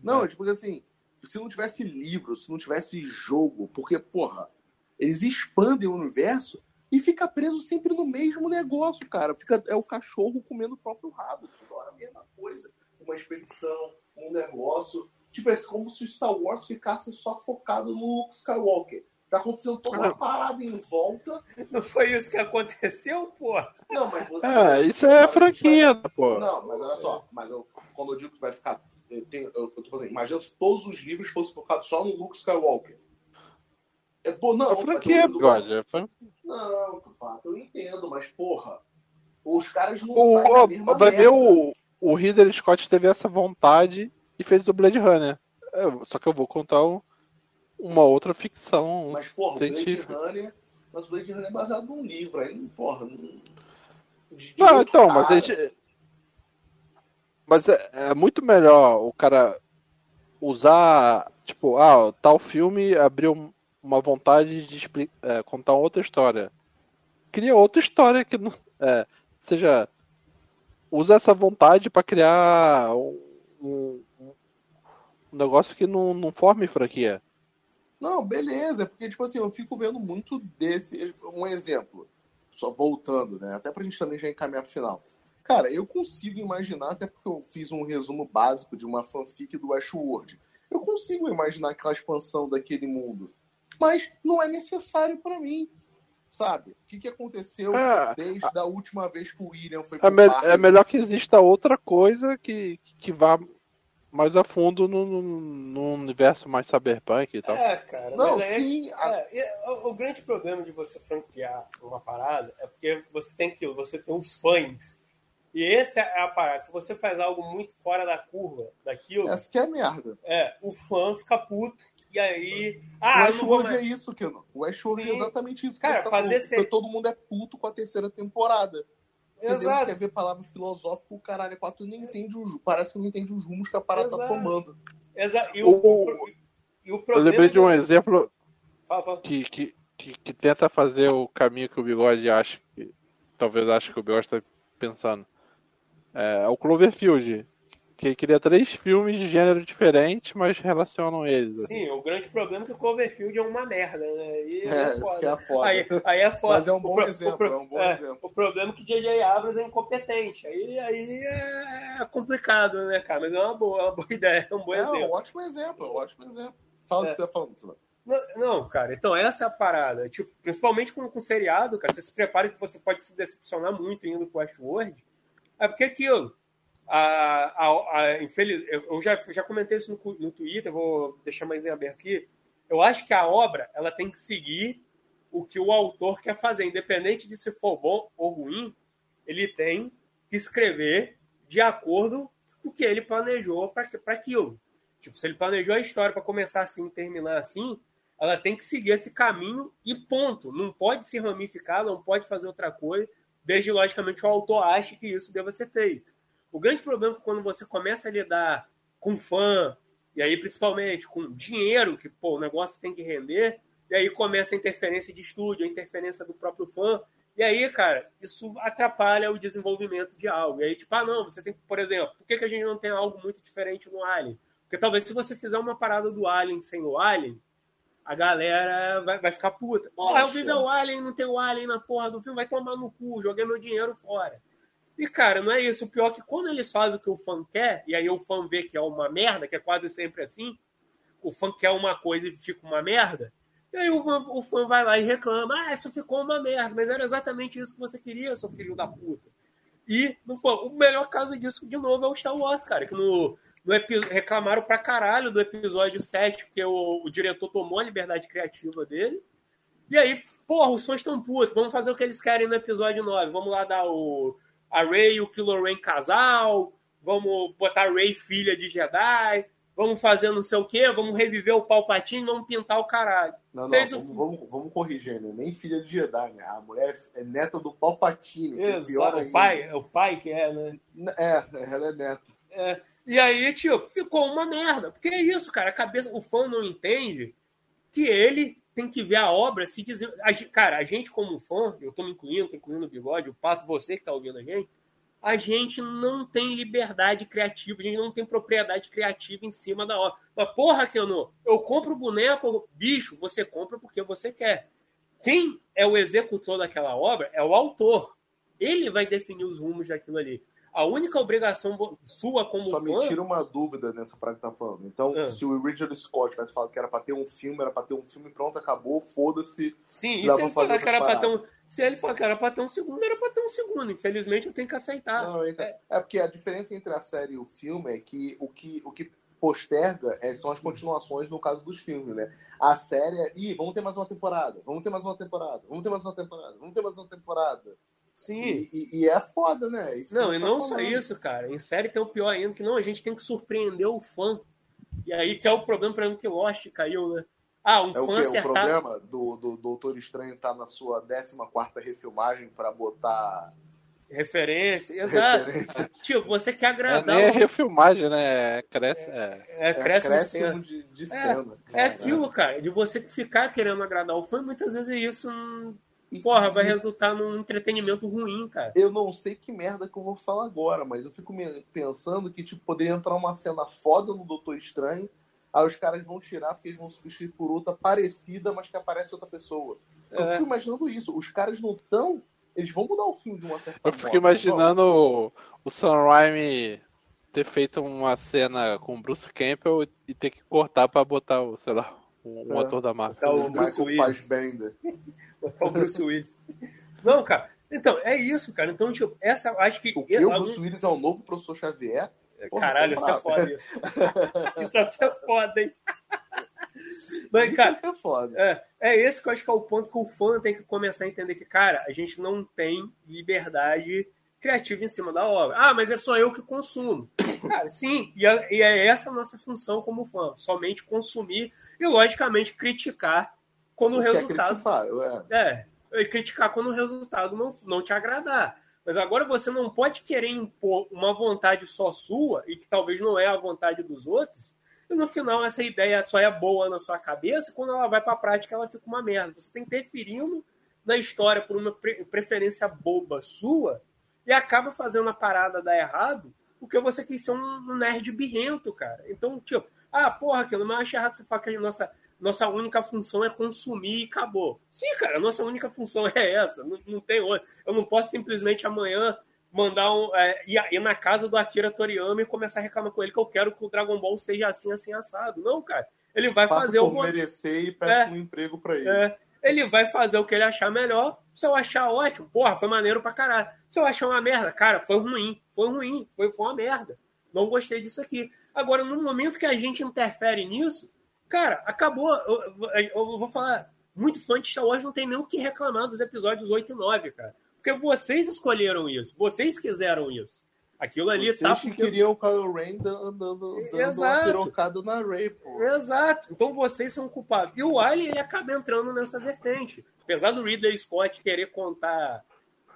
Não, é. tipo assim, se não tivesse livro, se não tivesse jogo, porque, porra, eles expandem o universo e fica preso sempre no mesmo negócio, cara. Fica, é o cachorro comendo o próprio rabo. Toda hora a mesma coisa. Uma expedição, um negócio. Tipo, é como se o Star Wars ficasse só focado no Skywalker. Tá acontecendo toda uma parada em volta. Não foi isso que aconteceu, pô? Não, mas você. É, isso é franquia, vai... pô. Não, mas olha só. Mas eu, quando eu digo que vai ficar. Eu, tenho, eu, eu tô falando, imagina se todos os livros fossem focados só no Luke Skywalker. É, pô, não, é franquia, God. É Não, Tupac, eu entendo, mas porra. Os caras não o, saem o, Vai ver o, o Ridley Scott teve essa vontade e fez o Blade Runner. Eu, só que eu vou contar um uma outra ficção mas, porra, científica. Blade Runner, mas o Blade Runner é baseado num livro, aí, porra. Não, não então, cara. mas a gente. Mas é, é, muito melhor o cara usar, tipo, ah, tal filme abriu uma vontade de é, contar outra história. Cria outra história que não. É, seja, usa essa vontade para criar um, um, um, negócio que não, não forme franquia. Não, beleza, porque, tipo assim, eu fico vendo muito desse. Um exemplo, só voltando, né? Até pra gente também já encaminhar pro final. Cara, eu consigo imaginar, até porque eu fiz um resumo básico de uma fanfic do Westworld. Eu consigo imaginar aquela expansão daquele mundo. Mas não é necessário para mim. Sabe? O que, que aconteceu é, desde a, a última vez que o William foi é, me, é melhor que exista outra coisa que, que vá mais a fundo no, no, no, universo mais cyberpunk e tal. É, cara. Não, é, sim. É, é, o, o, grande problema de você franquear uma parada é porque você tem aquilo, você tem os fãs. E essa é a parada. Se você faz algo muito fora da curva daquilo, Essa que é a merda. é, o fã fica puto. E aí. o Ah, vou Westworld é isso, Keno. O Westworld é exatamente isso. que Cara, tá fazer ser- porque Todo mundo é puto com a terceira temporada. Entendeu? Exato. Quer ver palavra filosófica, o caralho, é quatro nem entende os, parece que não entende os rumos que a parada tá Exato. tomando. Exa e, o, O- o- e o Eu problema. lembrei de um do- exemplo que, que, que, que tenta fazer o caminho que o Bigode acha que. Talvez ache que o Bigode está pensando. É o Cloverfield. Que cria três filmes de gênero diferentes, mas relacionam eles. assim. Sim, o grande problema é que o Cloverfield é uma merda, né? E É, é isso foda. que é foda. Aí, aí é foda. Mas é um bom pro- exemplo, o pro- é um bom é, exemplo. O problema é que J.J. Abrams é incompetente. Aí, aí é complicado, né, cara? Mas é uma boa, é uma boa ideia, é um bom É um exemplo. ótimo exemplo, é um ótimo exemplo. Fala É. o que você tá falando. Não, não, cara, então essa é a parada. Tipo, principalmente com, com seriado, cara, você se prepara que você pode se decepcionar muito indo pro Westworld. É porque aquilo. A, a, a, infeliz, eu já, já comentei isso no, no Twitter, vou deixar mais em aberto aqui. Eu acho que a obra ela tem que seguir o que o autor quer fazer, independente de se for bom ou ruim, ele tem que escrever de acordo com o que ele planejou para aquilo. Tipo, se ele planejou a história para começar assim e terminar assim, ela tem que seguir esse caminho e ponto. Não pode se ramificar, não pode fazer outra coisa, desde logicamente o autor ache que isso deva ser feito. O grande problema é quando você começa a lidar com fã, e aí principalmente com dinheiro, que pô, o negócio tem que render, e aí começa a interferência de estúdio, a interferência do próprio fã, e aí, cara, isso atrapalha o desenvolvimento de algo. E aí, tipo, ah, não, você tem que, por exemplo, por que, que a gente não tem algo muito diferente no Alien? Porque talvez se você fizer uma parada do Alien sem o Alien, a galera vai, vai ficar puta. Porra, eu vi o Alien, não tem o Alien na porra do filme, vai tomar no cu, joguei meu dinheiro fora. E, cara, não é isso. O pior é que quando eles fazem o que o fã quer, e aí o fã vê que é uma merda, que é quase sempre assim, o fã quer uma coisa e fica uma merda, e aí o fã, o fã vai lá e reclama, ah, isso ficou uma merda, mas era exatamente isso que você queria, seu filho da puta. E não foi. O melhor caso disso, de novo, é o Star Wars, cara, que no, no reclamaram pra caralho do episódio 7, porque o, o diretor tomou a liberdade criativa dele. E aí, porra, os fãs estão putos, vamos fazer o que eles querem no episódio 9. Vamos lá dar o, a Rey e o Kylo Ren casal, vamos botar a Rey filha de Jedi, vamos fazer não sei o quê, vamos reviver o Palpatine, vamos pintar o caralho. Não, não, Fez o- vamos, vamos, vamos corrigir, né? Nem filha de Jedi, né? A mulher é neta do Palpatine, que é pior Exato, ainda. o pai, é o pai que é, né? É, ela é neta. É, e aí, tipo, ficou uma merda. Porque é isso, cara. A cabeça, o fã não entende que ele tem que ver a obra se dizer. a cara, a gente, como fã, eu tô me incluindo, tô incluindo o bigode, o pato, você que tá ouvindo a gente, a gente não tem liberdade criativa, a gente não tem propriedade criativa em cima da obra. Mas, porra, Keno, eu compro o boneco, bicho, você compra porque você quer. Quem é o executor daquela obra é o autor. Ele vai definir os rumos daquilo ali. A única obrigação sua como Só fã. me tira uma dúvida nessa parada que tá falando. Então, Ah. se o Richard Scott tivesse falado que era pra ter um filme, era pra ter um filme, pronto, acabou, foda-se. Sim, Se e se ele, falar que era pra ter um, se ele falar que era pra ter um segundo, era pra ter um segundo. Infelizmente, eu tenho que aceitar. Não, eu entendo. é. porque a diferença entre a série e o filme é que o que, o que posterga é, são as continuações no caso dos filmes, né? A série é, ih, vamos ter mais uma temporada, vamos ter mais uma temporada, vamos ter mais uma temporada, vamos ter mais uma temporada. Sim. E, e- é foda, né? É isso Não, e tá não só isso, cara. Em série tem o pior ainda, que não, a gente tem que surpreender o fã. E aí que é o problema, por exemplo, que Lost caiu, né? Ah, um É o fã? O acertar. problema do, do Doutor Estranho estar na sua 14 refilmagem pra botar Referência, exato. referência. Tipo, você quer É, agradar. nem é o- refilmagem, né? Cresce. É. É, cresce acréscimo cena. de, de cena. É aquilo, cara, de você ficar querendo agradar o fã, muitas vezes isso, E- porra, vai resultar num entretenimento ruim, cara. Eu não sei que merda que eu vou falar agora, mas eu fico pensando que tipo, poderia entrar uma cena foda no Doutor Estranho, aí os caras vão tirar porque eles vão substituir por outra parecida, mas que aparece outra pessoa. Eu É. fico imaginando isso. Os caras não estão. Eles vão mudar o filme de uma certa Eu forma. fico imaginando o, o Sam Raimi ter feito uma cena com o Bruce Campbell e- ter que cortar pra botar, o, sei lá, um, É. ator da marca. Tá o Bruce Michael. Fassbender. É o Bruce Willis. Não, cara. Então, é isso, cara. Então, tipo, essa, acho que. O que? O Bruce Willis é o novo professor Xavier? Porra, Caralho, isso é foda isso. isso até é foda, hein? Mas, cara, Isso é foda. é, é esse que eu acho que é o ponto que o fã tem que começar a entender que, cara, a gente não tem liberdade criativo em cima da obra. Ah, mas é só eu que consumo. Cara, sim, e é, e é essa a nossa função como fã, somente consumir e, logicamente, criticar quando o resultado. É. é, criticar quando o resultado não, não te agradar. Mas agora você não pode querer impor uma vontade só sua e que talvez não é a vontade dos outros. E no final essa ideia só é boa na sua cabeça, quando ela vai para a prática ela fica uma merda. Você está interferindo na história por uma preferência boba sua e acaba fazendo a parada dar errado porque você quis ser um nerd birrento, cara. Então, tipo, ah, porra, aquilo, mas eu acho errado você falar que a nossa, nossa única função é consumir e acabou. Sim, cara, a nossa única função é essa, não, não tem outra. Eu não posso simplesmente amanhã mandar um. É, ir, na casa do Akira Toriyama e começar a reclamar com ele que eu quero que o Dragon Ball seja assim, assim, assado. Não, cara. Ele vai fazer o. merecer e peça é, um emprego para ele. É, ele vai fazer o que ele achar melhor. Se eu achar ótimo, porra, foi maneiro pra caralho. Se eu achar uma merda, cara, foi ruim, foi ruim, foi, foi uma merda. Não gostei disso aqui. Agora, no momento que a gente interfere nisso, cara, acabou. Eu, eu, eu vou falar, muito fã de Star Wars não tem nem o que reclamar dos episódios 8 e 9, cara. Porque vocês escolheram isso, vocês quiseram isso. Aquilo ali Vocês tá. que queriam o Kylo Ren dando, dando, na Rey, pô. Exato. Então vocês são culpados. E o Alien, ele acaba entrando nessa vertente. Apesar do Ridley Scott querer contar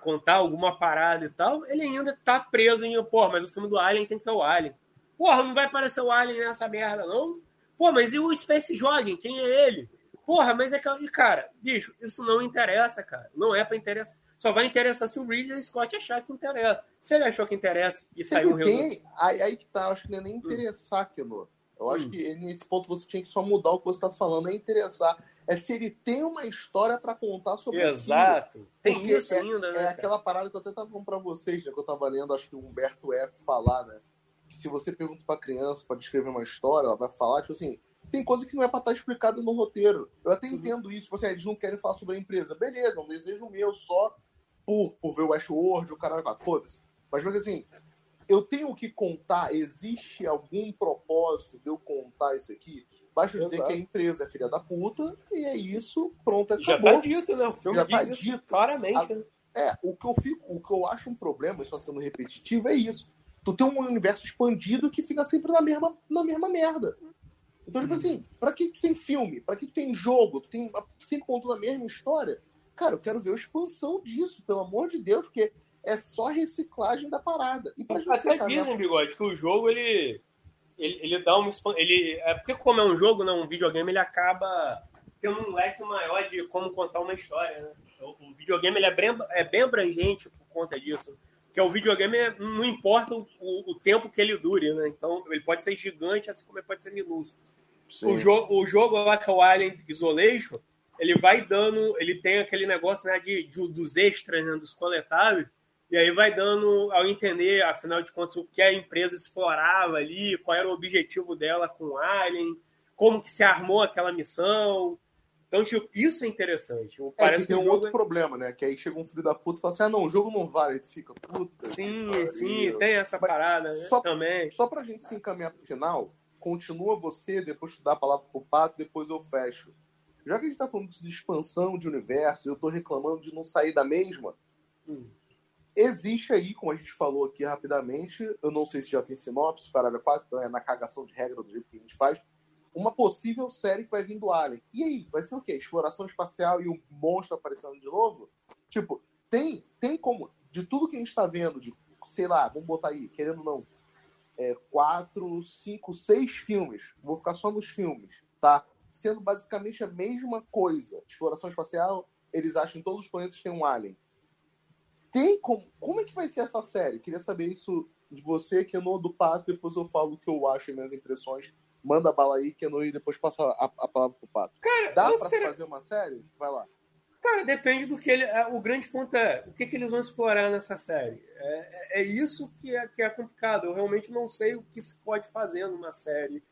contar alguma parada e tal, ele ainda tá preso em, pô, mas o filme do Alien tem que ter o Alien. Porra, não vai aparecer o Alien nessa merda, não? Pô, mas e o Space Jogging? Quem é ele? Porra, mas é que. E, cara, bicho, isso não interessa, cara. Não é pra interessar. Só vai interessar se o Ridley Scott achar que interessa. Se ele achou que interessa e saiu o resultado. Aí, aí que tá, acho que não é nem hum. interessar, hum. Kenô. Eu acho hum. que nesse ponto você tinha que só mudar o que você está falando, é interessar. É se ele tem uma história para contar sobre Exato. Aquilo. Tem isso é, ainda, né? É aquela parada que eu até tava falando para vocês, né, que eu tava lendo, acho que o Humberto Eco falar, né? Que se você pergunta pra criança para descrever uma história, ela vai falar, tipo assim, tem coisa que não é para estar tá explicada no roteiro. Eu até uhum. entendo isso, tipo assim, eles não querem falar sobre a empresa. Beleza, é um desejo meu só por, por ver o Westworld, o caralho, foda-se. Mas, mas assim, eu tenho que contar, existe algum propósito de eu contar isso aqui? Basta Exato. dizer que a empresa é filha da puta e é isso, pronto, acabou. Já tá dito, né? O filme Já tá diz tá dito. claramente. A, né? É, o que, eu fico, o que eu acho um problema, só sendo repetitivo, é isso. Tu tem um universo expandido que fica sempre na mesma, na mesma merda. Então, tipo hum. assim, pra que tu tem filme? Pra que tu tem jogo? Tu tem sempre contando a mesma história? Cara, eu quero ver a expansão disso, pelo amor de Deus, porque é só reciclagem da parada. E pra Até dizem, Bigode, que o jogo, ele, ele, ele dá uma ele É porque como é um jogo, não um videogame, ele acaba tendo um leque maior de como contar uma história, né? O, o videogame, ele é bem, é bem abrangente por conta disso. Porque o videogame, não importa o, o, o tempo que ele dure, né? Então, ele pode ser gigante, assim como ele pode ser minúsculo. O, jo o jogo lá que é o Alien Isolation, ele vai dando, ele tem aquele negócio né, de, de dos extras, né, dos coletáveis, e aí vai dando ao entender, afinal de contas, o que a empresa explorava ali, qual era o objetivo dela com o Alien, como que se armou aquela missão. Então, tipo, isso é interessante. É, Parece que tem um outro é... problema, né? Que aí chega um filho da puta e fala assim, ah, não, o jogo não vale. Tu fica, puta. Sim, sim, tem essa Mas parada né? só, também. Só pra gente se encaminhar pro final, continua você, depois tu dá a palavra pro Pato, depois eu fecho já que a gente está falando de expansão de universo, eu estou reclamando de não sair da mesma, hum. existe aí, como a gente falou aqui rapidamente, eu não sei se já tem sinopse, parágrafo 4, é na cagação de regra do jeito que a gente faz, uma possível série que vai vir do Alien. E aí, vai ser o quê? Exploração espacial e o monstro aparecendo de novo? Tipo, tem, tem como, de tudo que a gente está vendo, de, sei lá, vamos botar aí, querendo ou não, é, quatro, cinco, seis filmes, vou ficar só nos filmes, tá? sendo basicamente a mesma coisa. Exploração espacial, eles acham que todos os planetas têm um alien. Tem como. Como é que vai ser essa série? Queria saber isso de você, Keno, do Pato, depois eu falo o que eu acho e minhas impressões. Manda bala aí, Keno, e depois passa a, a palavra pro Pato. Cara, Dá pra será... fazer uma série? Vai lá. Cara, depende do que ele. É, o grande ponto é o que, que eles vão explorar nessa série. É, é, é isso que é, que é complicado. Eu realmente não sei o que se pode fazer numa série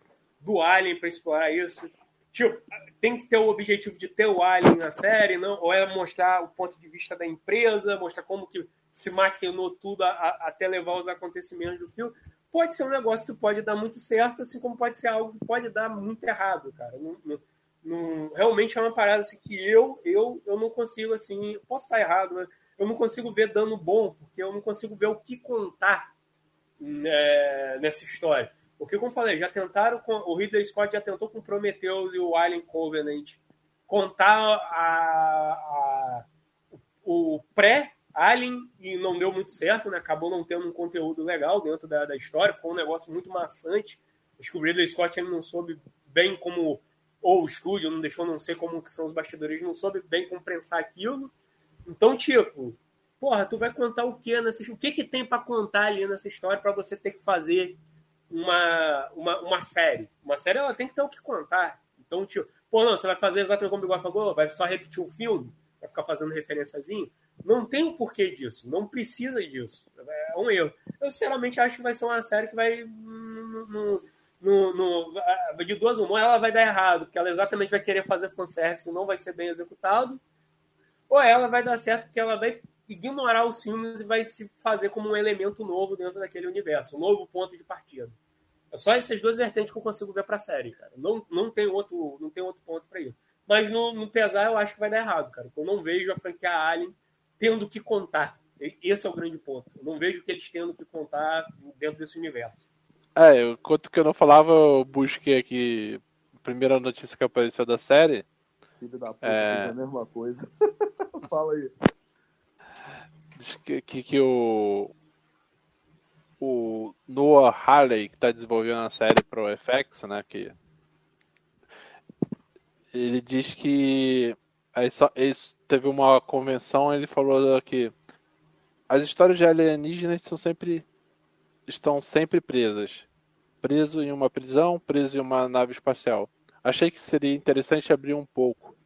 do Alien para explorar isso. Tipo, tem que ter o objetivo de ter o Alien na série, não? ou é mostrar o ponto de vista da empresa, mostrar como que se maquinou tudo a, a, até levar os acontecimentos do filme. Pode ser um negócio que pode dar muito certo, assim como pode ser algo que pode dar muito errado, cara. Não, não, não, realmente é uma parada assim, que eu, eu, eu não consigo, assim, posso estar errado, né? eu não consigo ver dando bom, porque eu não consigo ver o que contar né, nessa história. Porque, como falei, já tentaram, o Ridley Scott já tentou com Prometheus e o Alien Covenant contar a, a o pré-Alien e não deu muito certo, né? acabou não tendo um conteúdo legal dentro da, da história, ficou um negócio muito maçante. Acho que o Scott ele não soube bem como, ou o estúdio não deixou não sei como que são os bastidores, não soube bem compensar aquilo. Então, tipo, porra, tu vai contar o que nessa O que que tem para contar ali nessa história para você ter que fazer uma, uma, uma série? Uma série ela tem que ter o que contar. Então, tipo, pô, não, você vai fazer exatamente como o Bigode falou, vai só repetir o filme, vai ficar fazendo referenciazinho. Não tem o um porquê disso, não precisa disso. É um erro. Eu, sinceramente, acho que vai ser uma série que vai. No, no, no, de duas uma, ela vai dar errado, porque ela exatamente vai querer fazer fanservice e não vai ser bem executado, ou ela vai dar certo porque ela vai ignorar os filmes e vai se fazer como um elemento novo dentro daquele universo, um novo ponto de partida. É só essas duas vertentes que eu consigo ver para a série, cara. Não, não, tem outro, não tem outro ponto para isso. Mas no, no, pesar eu acho que vai dar errado, cara. Eu não vejo a franquia Alien tendo que contar. Esse é o grande ponto. Eu não vejo que eles tendo que contar dentro desse universo. É, enquanto que eu não falava, eu busquei aqui a primeira notícia que apareceu da série. Filho da puta, é... a mesma coisa. Fala aí. Diz que, que, que o, o Noah Halley, que está desenvolvendo a série pro FX, né, que ele diz que aí só, teve uma convenção, ele falou que as histórias de alienígenas são sempre estão sempre presas, preso em uma prisão, preso em uma nave espacial. Achei que seria interessante abrir um pouco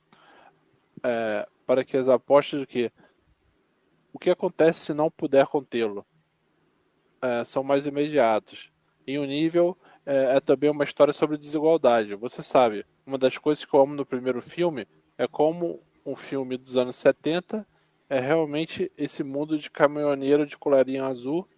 é, para que as apostas do que o que acontece se não puder contê-lo? É, são mais imediatos. Em um nível, é, é, também uma história sobre desigualdade. Você sabe, uma das coisas que eu amo no primeiro filme é como um filme dos anos 70 é realmente esse mundo de caminhoneiro de colarinho azul.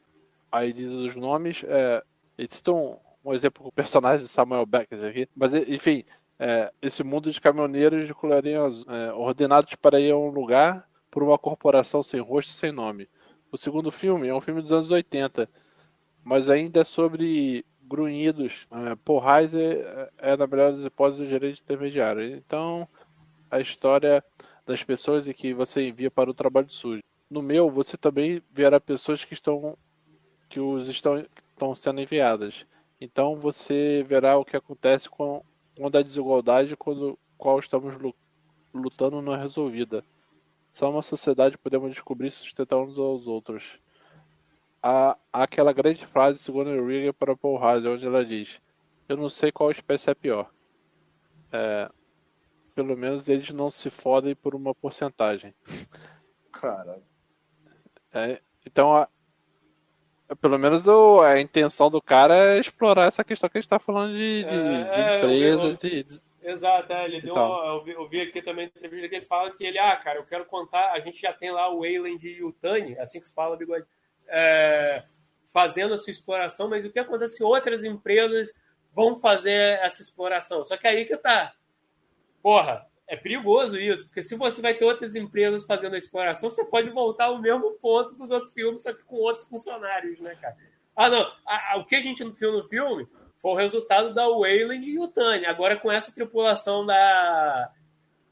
Aí diz os nomes. É, eles citam um, exemplo com o personagem de Samuel Beckett aqui. Mas, enfim, é, esse mundo de caminhoneiros de colarinho azul, é, ordenados para ir a um lugar por uma corporação sem rosto e sem nome. O segundo filme é um filme dos anos 80, mas ainda é sobre grunhidos. É, Paul Reiser é, é, na melhor das hipóteses, o gerente intermediário. Então, a história das pessoas em que você envia para o trabalho sujo. No meu, você também verá pessoas que estão que os estão, estão sendo enviadas. Então, você verá o que acontece com quando a desigualdade quando qual estamos lutando não é resolvida. Só uma sociedade podemos descobrir e sustentar uns aos outros. Há, há aquela grande frase, segundo Reagan para Paul Haas, onde ela diz: Eu não sei qual espécie é pior. É, pelo menos eles não se fodem por uma porcentagem. Cara. É, então, a, pelo menos o, a intenção do cara é explorar essa questão que a gente está falando de, de, é, de empresas. Eu, eu, de, Exato, é, ele deu então. eu, vi, eu, vi, aqui também entrevista que ele fala que ele, ah, cara, eu quero contar, a gente já tem lá o Wayland e o Tani, assim que se fala, bigode, é, fazendo a sua exploração, mas o que acontece se outras empresas vão fazer essa exploração? Só que aí que tá, porra, é perigoso isso, porque se você vai ter outras empresas fazendo a exploração, você pode voltar ao mesmo ponto dos outros filmes, só que com outros funcionários, né, cara? Ah, não, a, a, o que a gente viu no filme foi o resultado da Wayland e o Tani. Agora com essa tripulação da,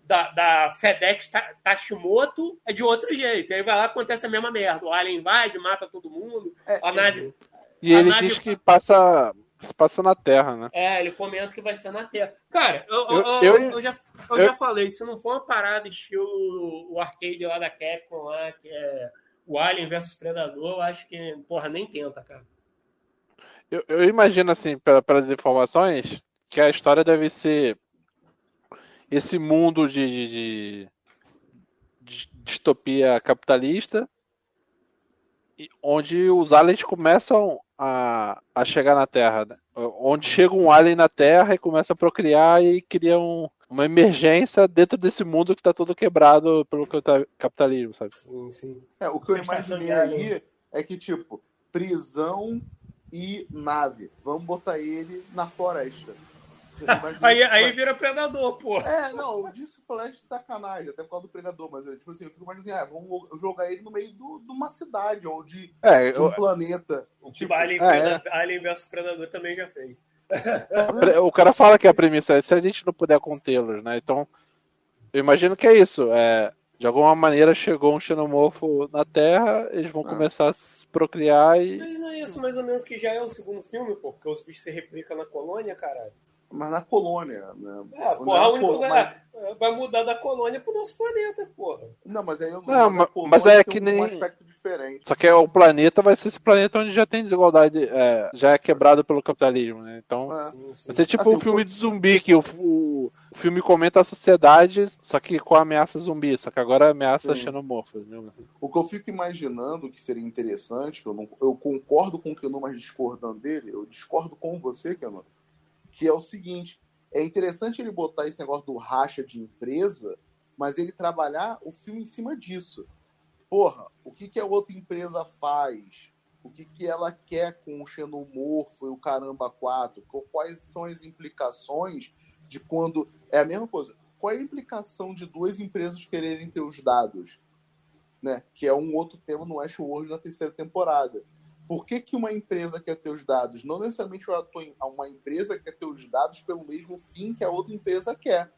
da, da FedEx Tashimoto é de outro jeito. Aí vai lá acontece a mesma merda. O alien invade, mata todo mundo. É, a nave, e ele diz que passa, se passa na Terra, né? É, ele comenta que vai ser na Terra. Cara, eu, eu, eu, eu já, eu, já falei, se não for uma parada estilo o arcade lá da Capcom lá, que é o Alien versus Predador, eu acho que, porra, nem tenta, cara. Eu, eu imagino, assim, pelas informações, que a história deve ser esse mundo de, de, de, de distopia capitalista, onde os aliens começam a, a chegar na Terra. Né? Onde chega um alien na Terra e começa a procriar e cria um, uma emergência dentro desse mundo que está todo quebrado pelo capitalismo, sabe? Sim, sim. É, o que eu imaginei aí é que, tipo, prisão e nave. Vamos botar ele na floresta. Aí, aí vira predador, pô. É, não, eu disse Flash de sacanagem, até por causa do predador, mas eu, tipo assim, eu fico imaginando assim, ah, vamos jogar ele no meio do, de uma cidade ou de, É, de um eu- planeta. Tipo, Alien, É, Preda- Alien vs Predador também já fez. o cara fala que a premissa é se a gente não puder contê-los, né? Então, eu imagino que é isso. É, de alguma maneira chegou um xenomorfo na Terra, eles vão Ah. começar a se procriar e. Mas não é isso mais ou menos que já é o segundo filme, pô, porque os bichos se replicam na colônia, caralho. Mas na colônia, né? É, porra, é única col- lugar- vai mudar da colônia pro nosso planeta, porra. Não, mas aí eu Não, mas mas é que um, nem- um aspecto diferente. Só que o planeta vai ser esse planeta onde já tem desigualdade, é, já é quebrado pelo capitalismo, né? Então, É. Sim, sim. vai ser tipo Assim, um filme de zumbi, que o, o, o filme comenta a sociedade, só que com a ameaça zumbi, só que agora é ameaça xenomorfa. Né? O que eu fico imaginando que seria interessante, que eu, não, eu concordo com o Keanu, mas discordando dele, eu discordo com você, Keanu, que é o seguinte, é interessante ele botar esse negócio do racha de empresa, mas ele trabalhar o filme em cima disso. Porra, o que, que a outra empresa faz? O que, que ela quer com o xenomorfo e o caramba 4? Quais são as implicações de quando... É a mesma coisa. Qual é a implicação de duas empresas quererem ter os dados? né? Que é um outro tema no Westworld na terceira temporada. Por que, que uma empresa quer ter os dados? Não necessariamente uma empresa quer ter os dados pelo mesmo fim que a outra empresa quer.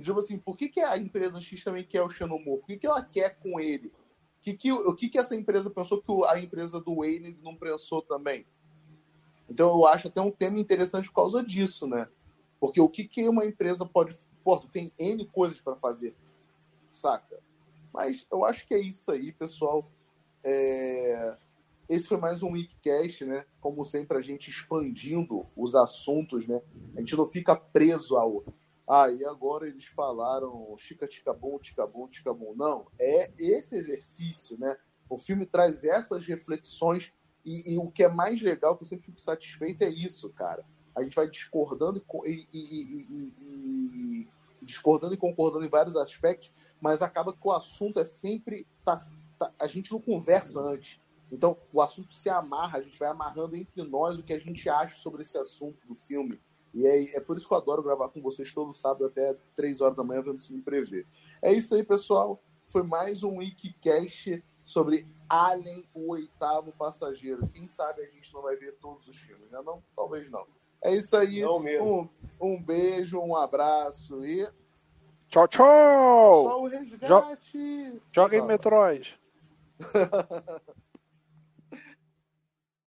Tipo assim, por que, que a empresa X também quer o xenomorfo? O que, que ela quer com ele? O que, que, o que, que essa empresa pensou que a empresa do Wayne não pensou também? Então eu acho até um tema interessante por causa disso, né? Porque o que, que uma empresa pode. Pô, tu tem N coisas para fazer, saca? Mas eu acho que é isso aí, pessoal. É, Esse foi mais um Weekcast, né? Como sempre, a gente expandindo os assuntos, né? A gente não fica preso ao. Ah, e agora eles falaram chica tica bom, tica bom, tica bom. Não, é esse exercício, né? O filme traz essas reflexões e, e o que é mais legal, que eu sempre fico satisfeito, é isso, cara. A gente vai discordando e, e- e- discordando e concordando em vários aspectos, mas acaba que o assunto é sempre. tá- tá- a gente não conversa antes. Então, o assunto se amarra, a gente vai amarrando entre nós o que a gente acha sobre esse assunto do filme. E é, é por isso que eu adoro gravar com vocês todo sábado até 3 horas da manhã vendo se me prever. É isso aí, pessoal. Foi mais um Wikicast sobre Alien, o oitavo passageiro. Quem sabe a gente não vai ver todos os filmes, né? Não? Talvez não. É isso aí. Não mesmo. Um, um beijo, um abraço e Tchau, tchau! só o resgate. Joga em. Metroid.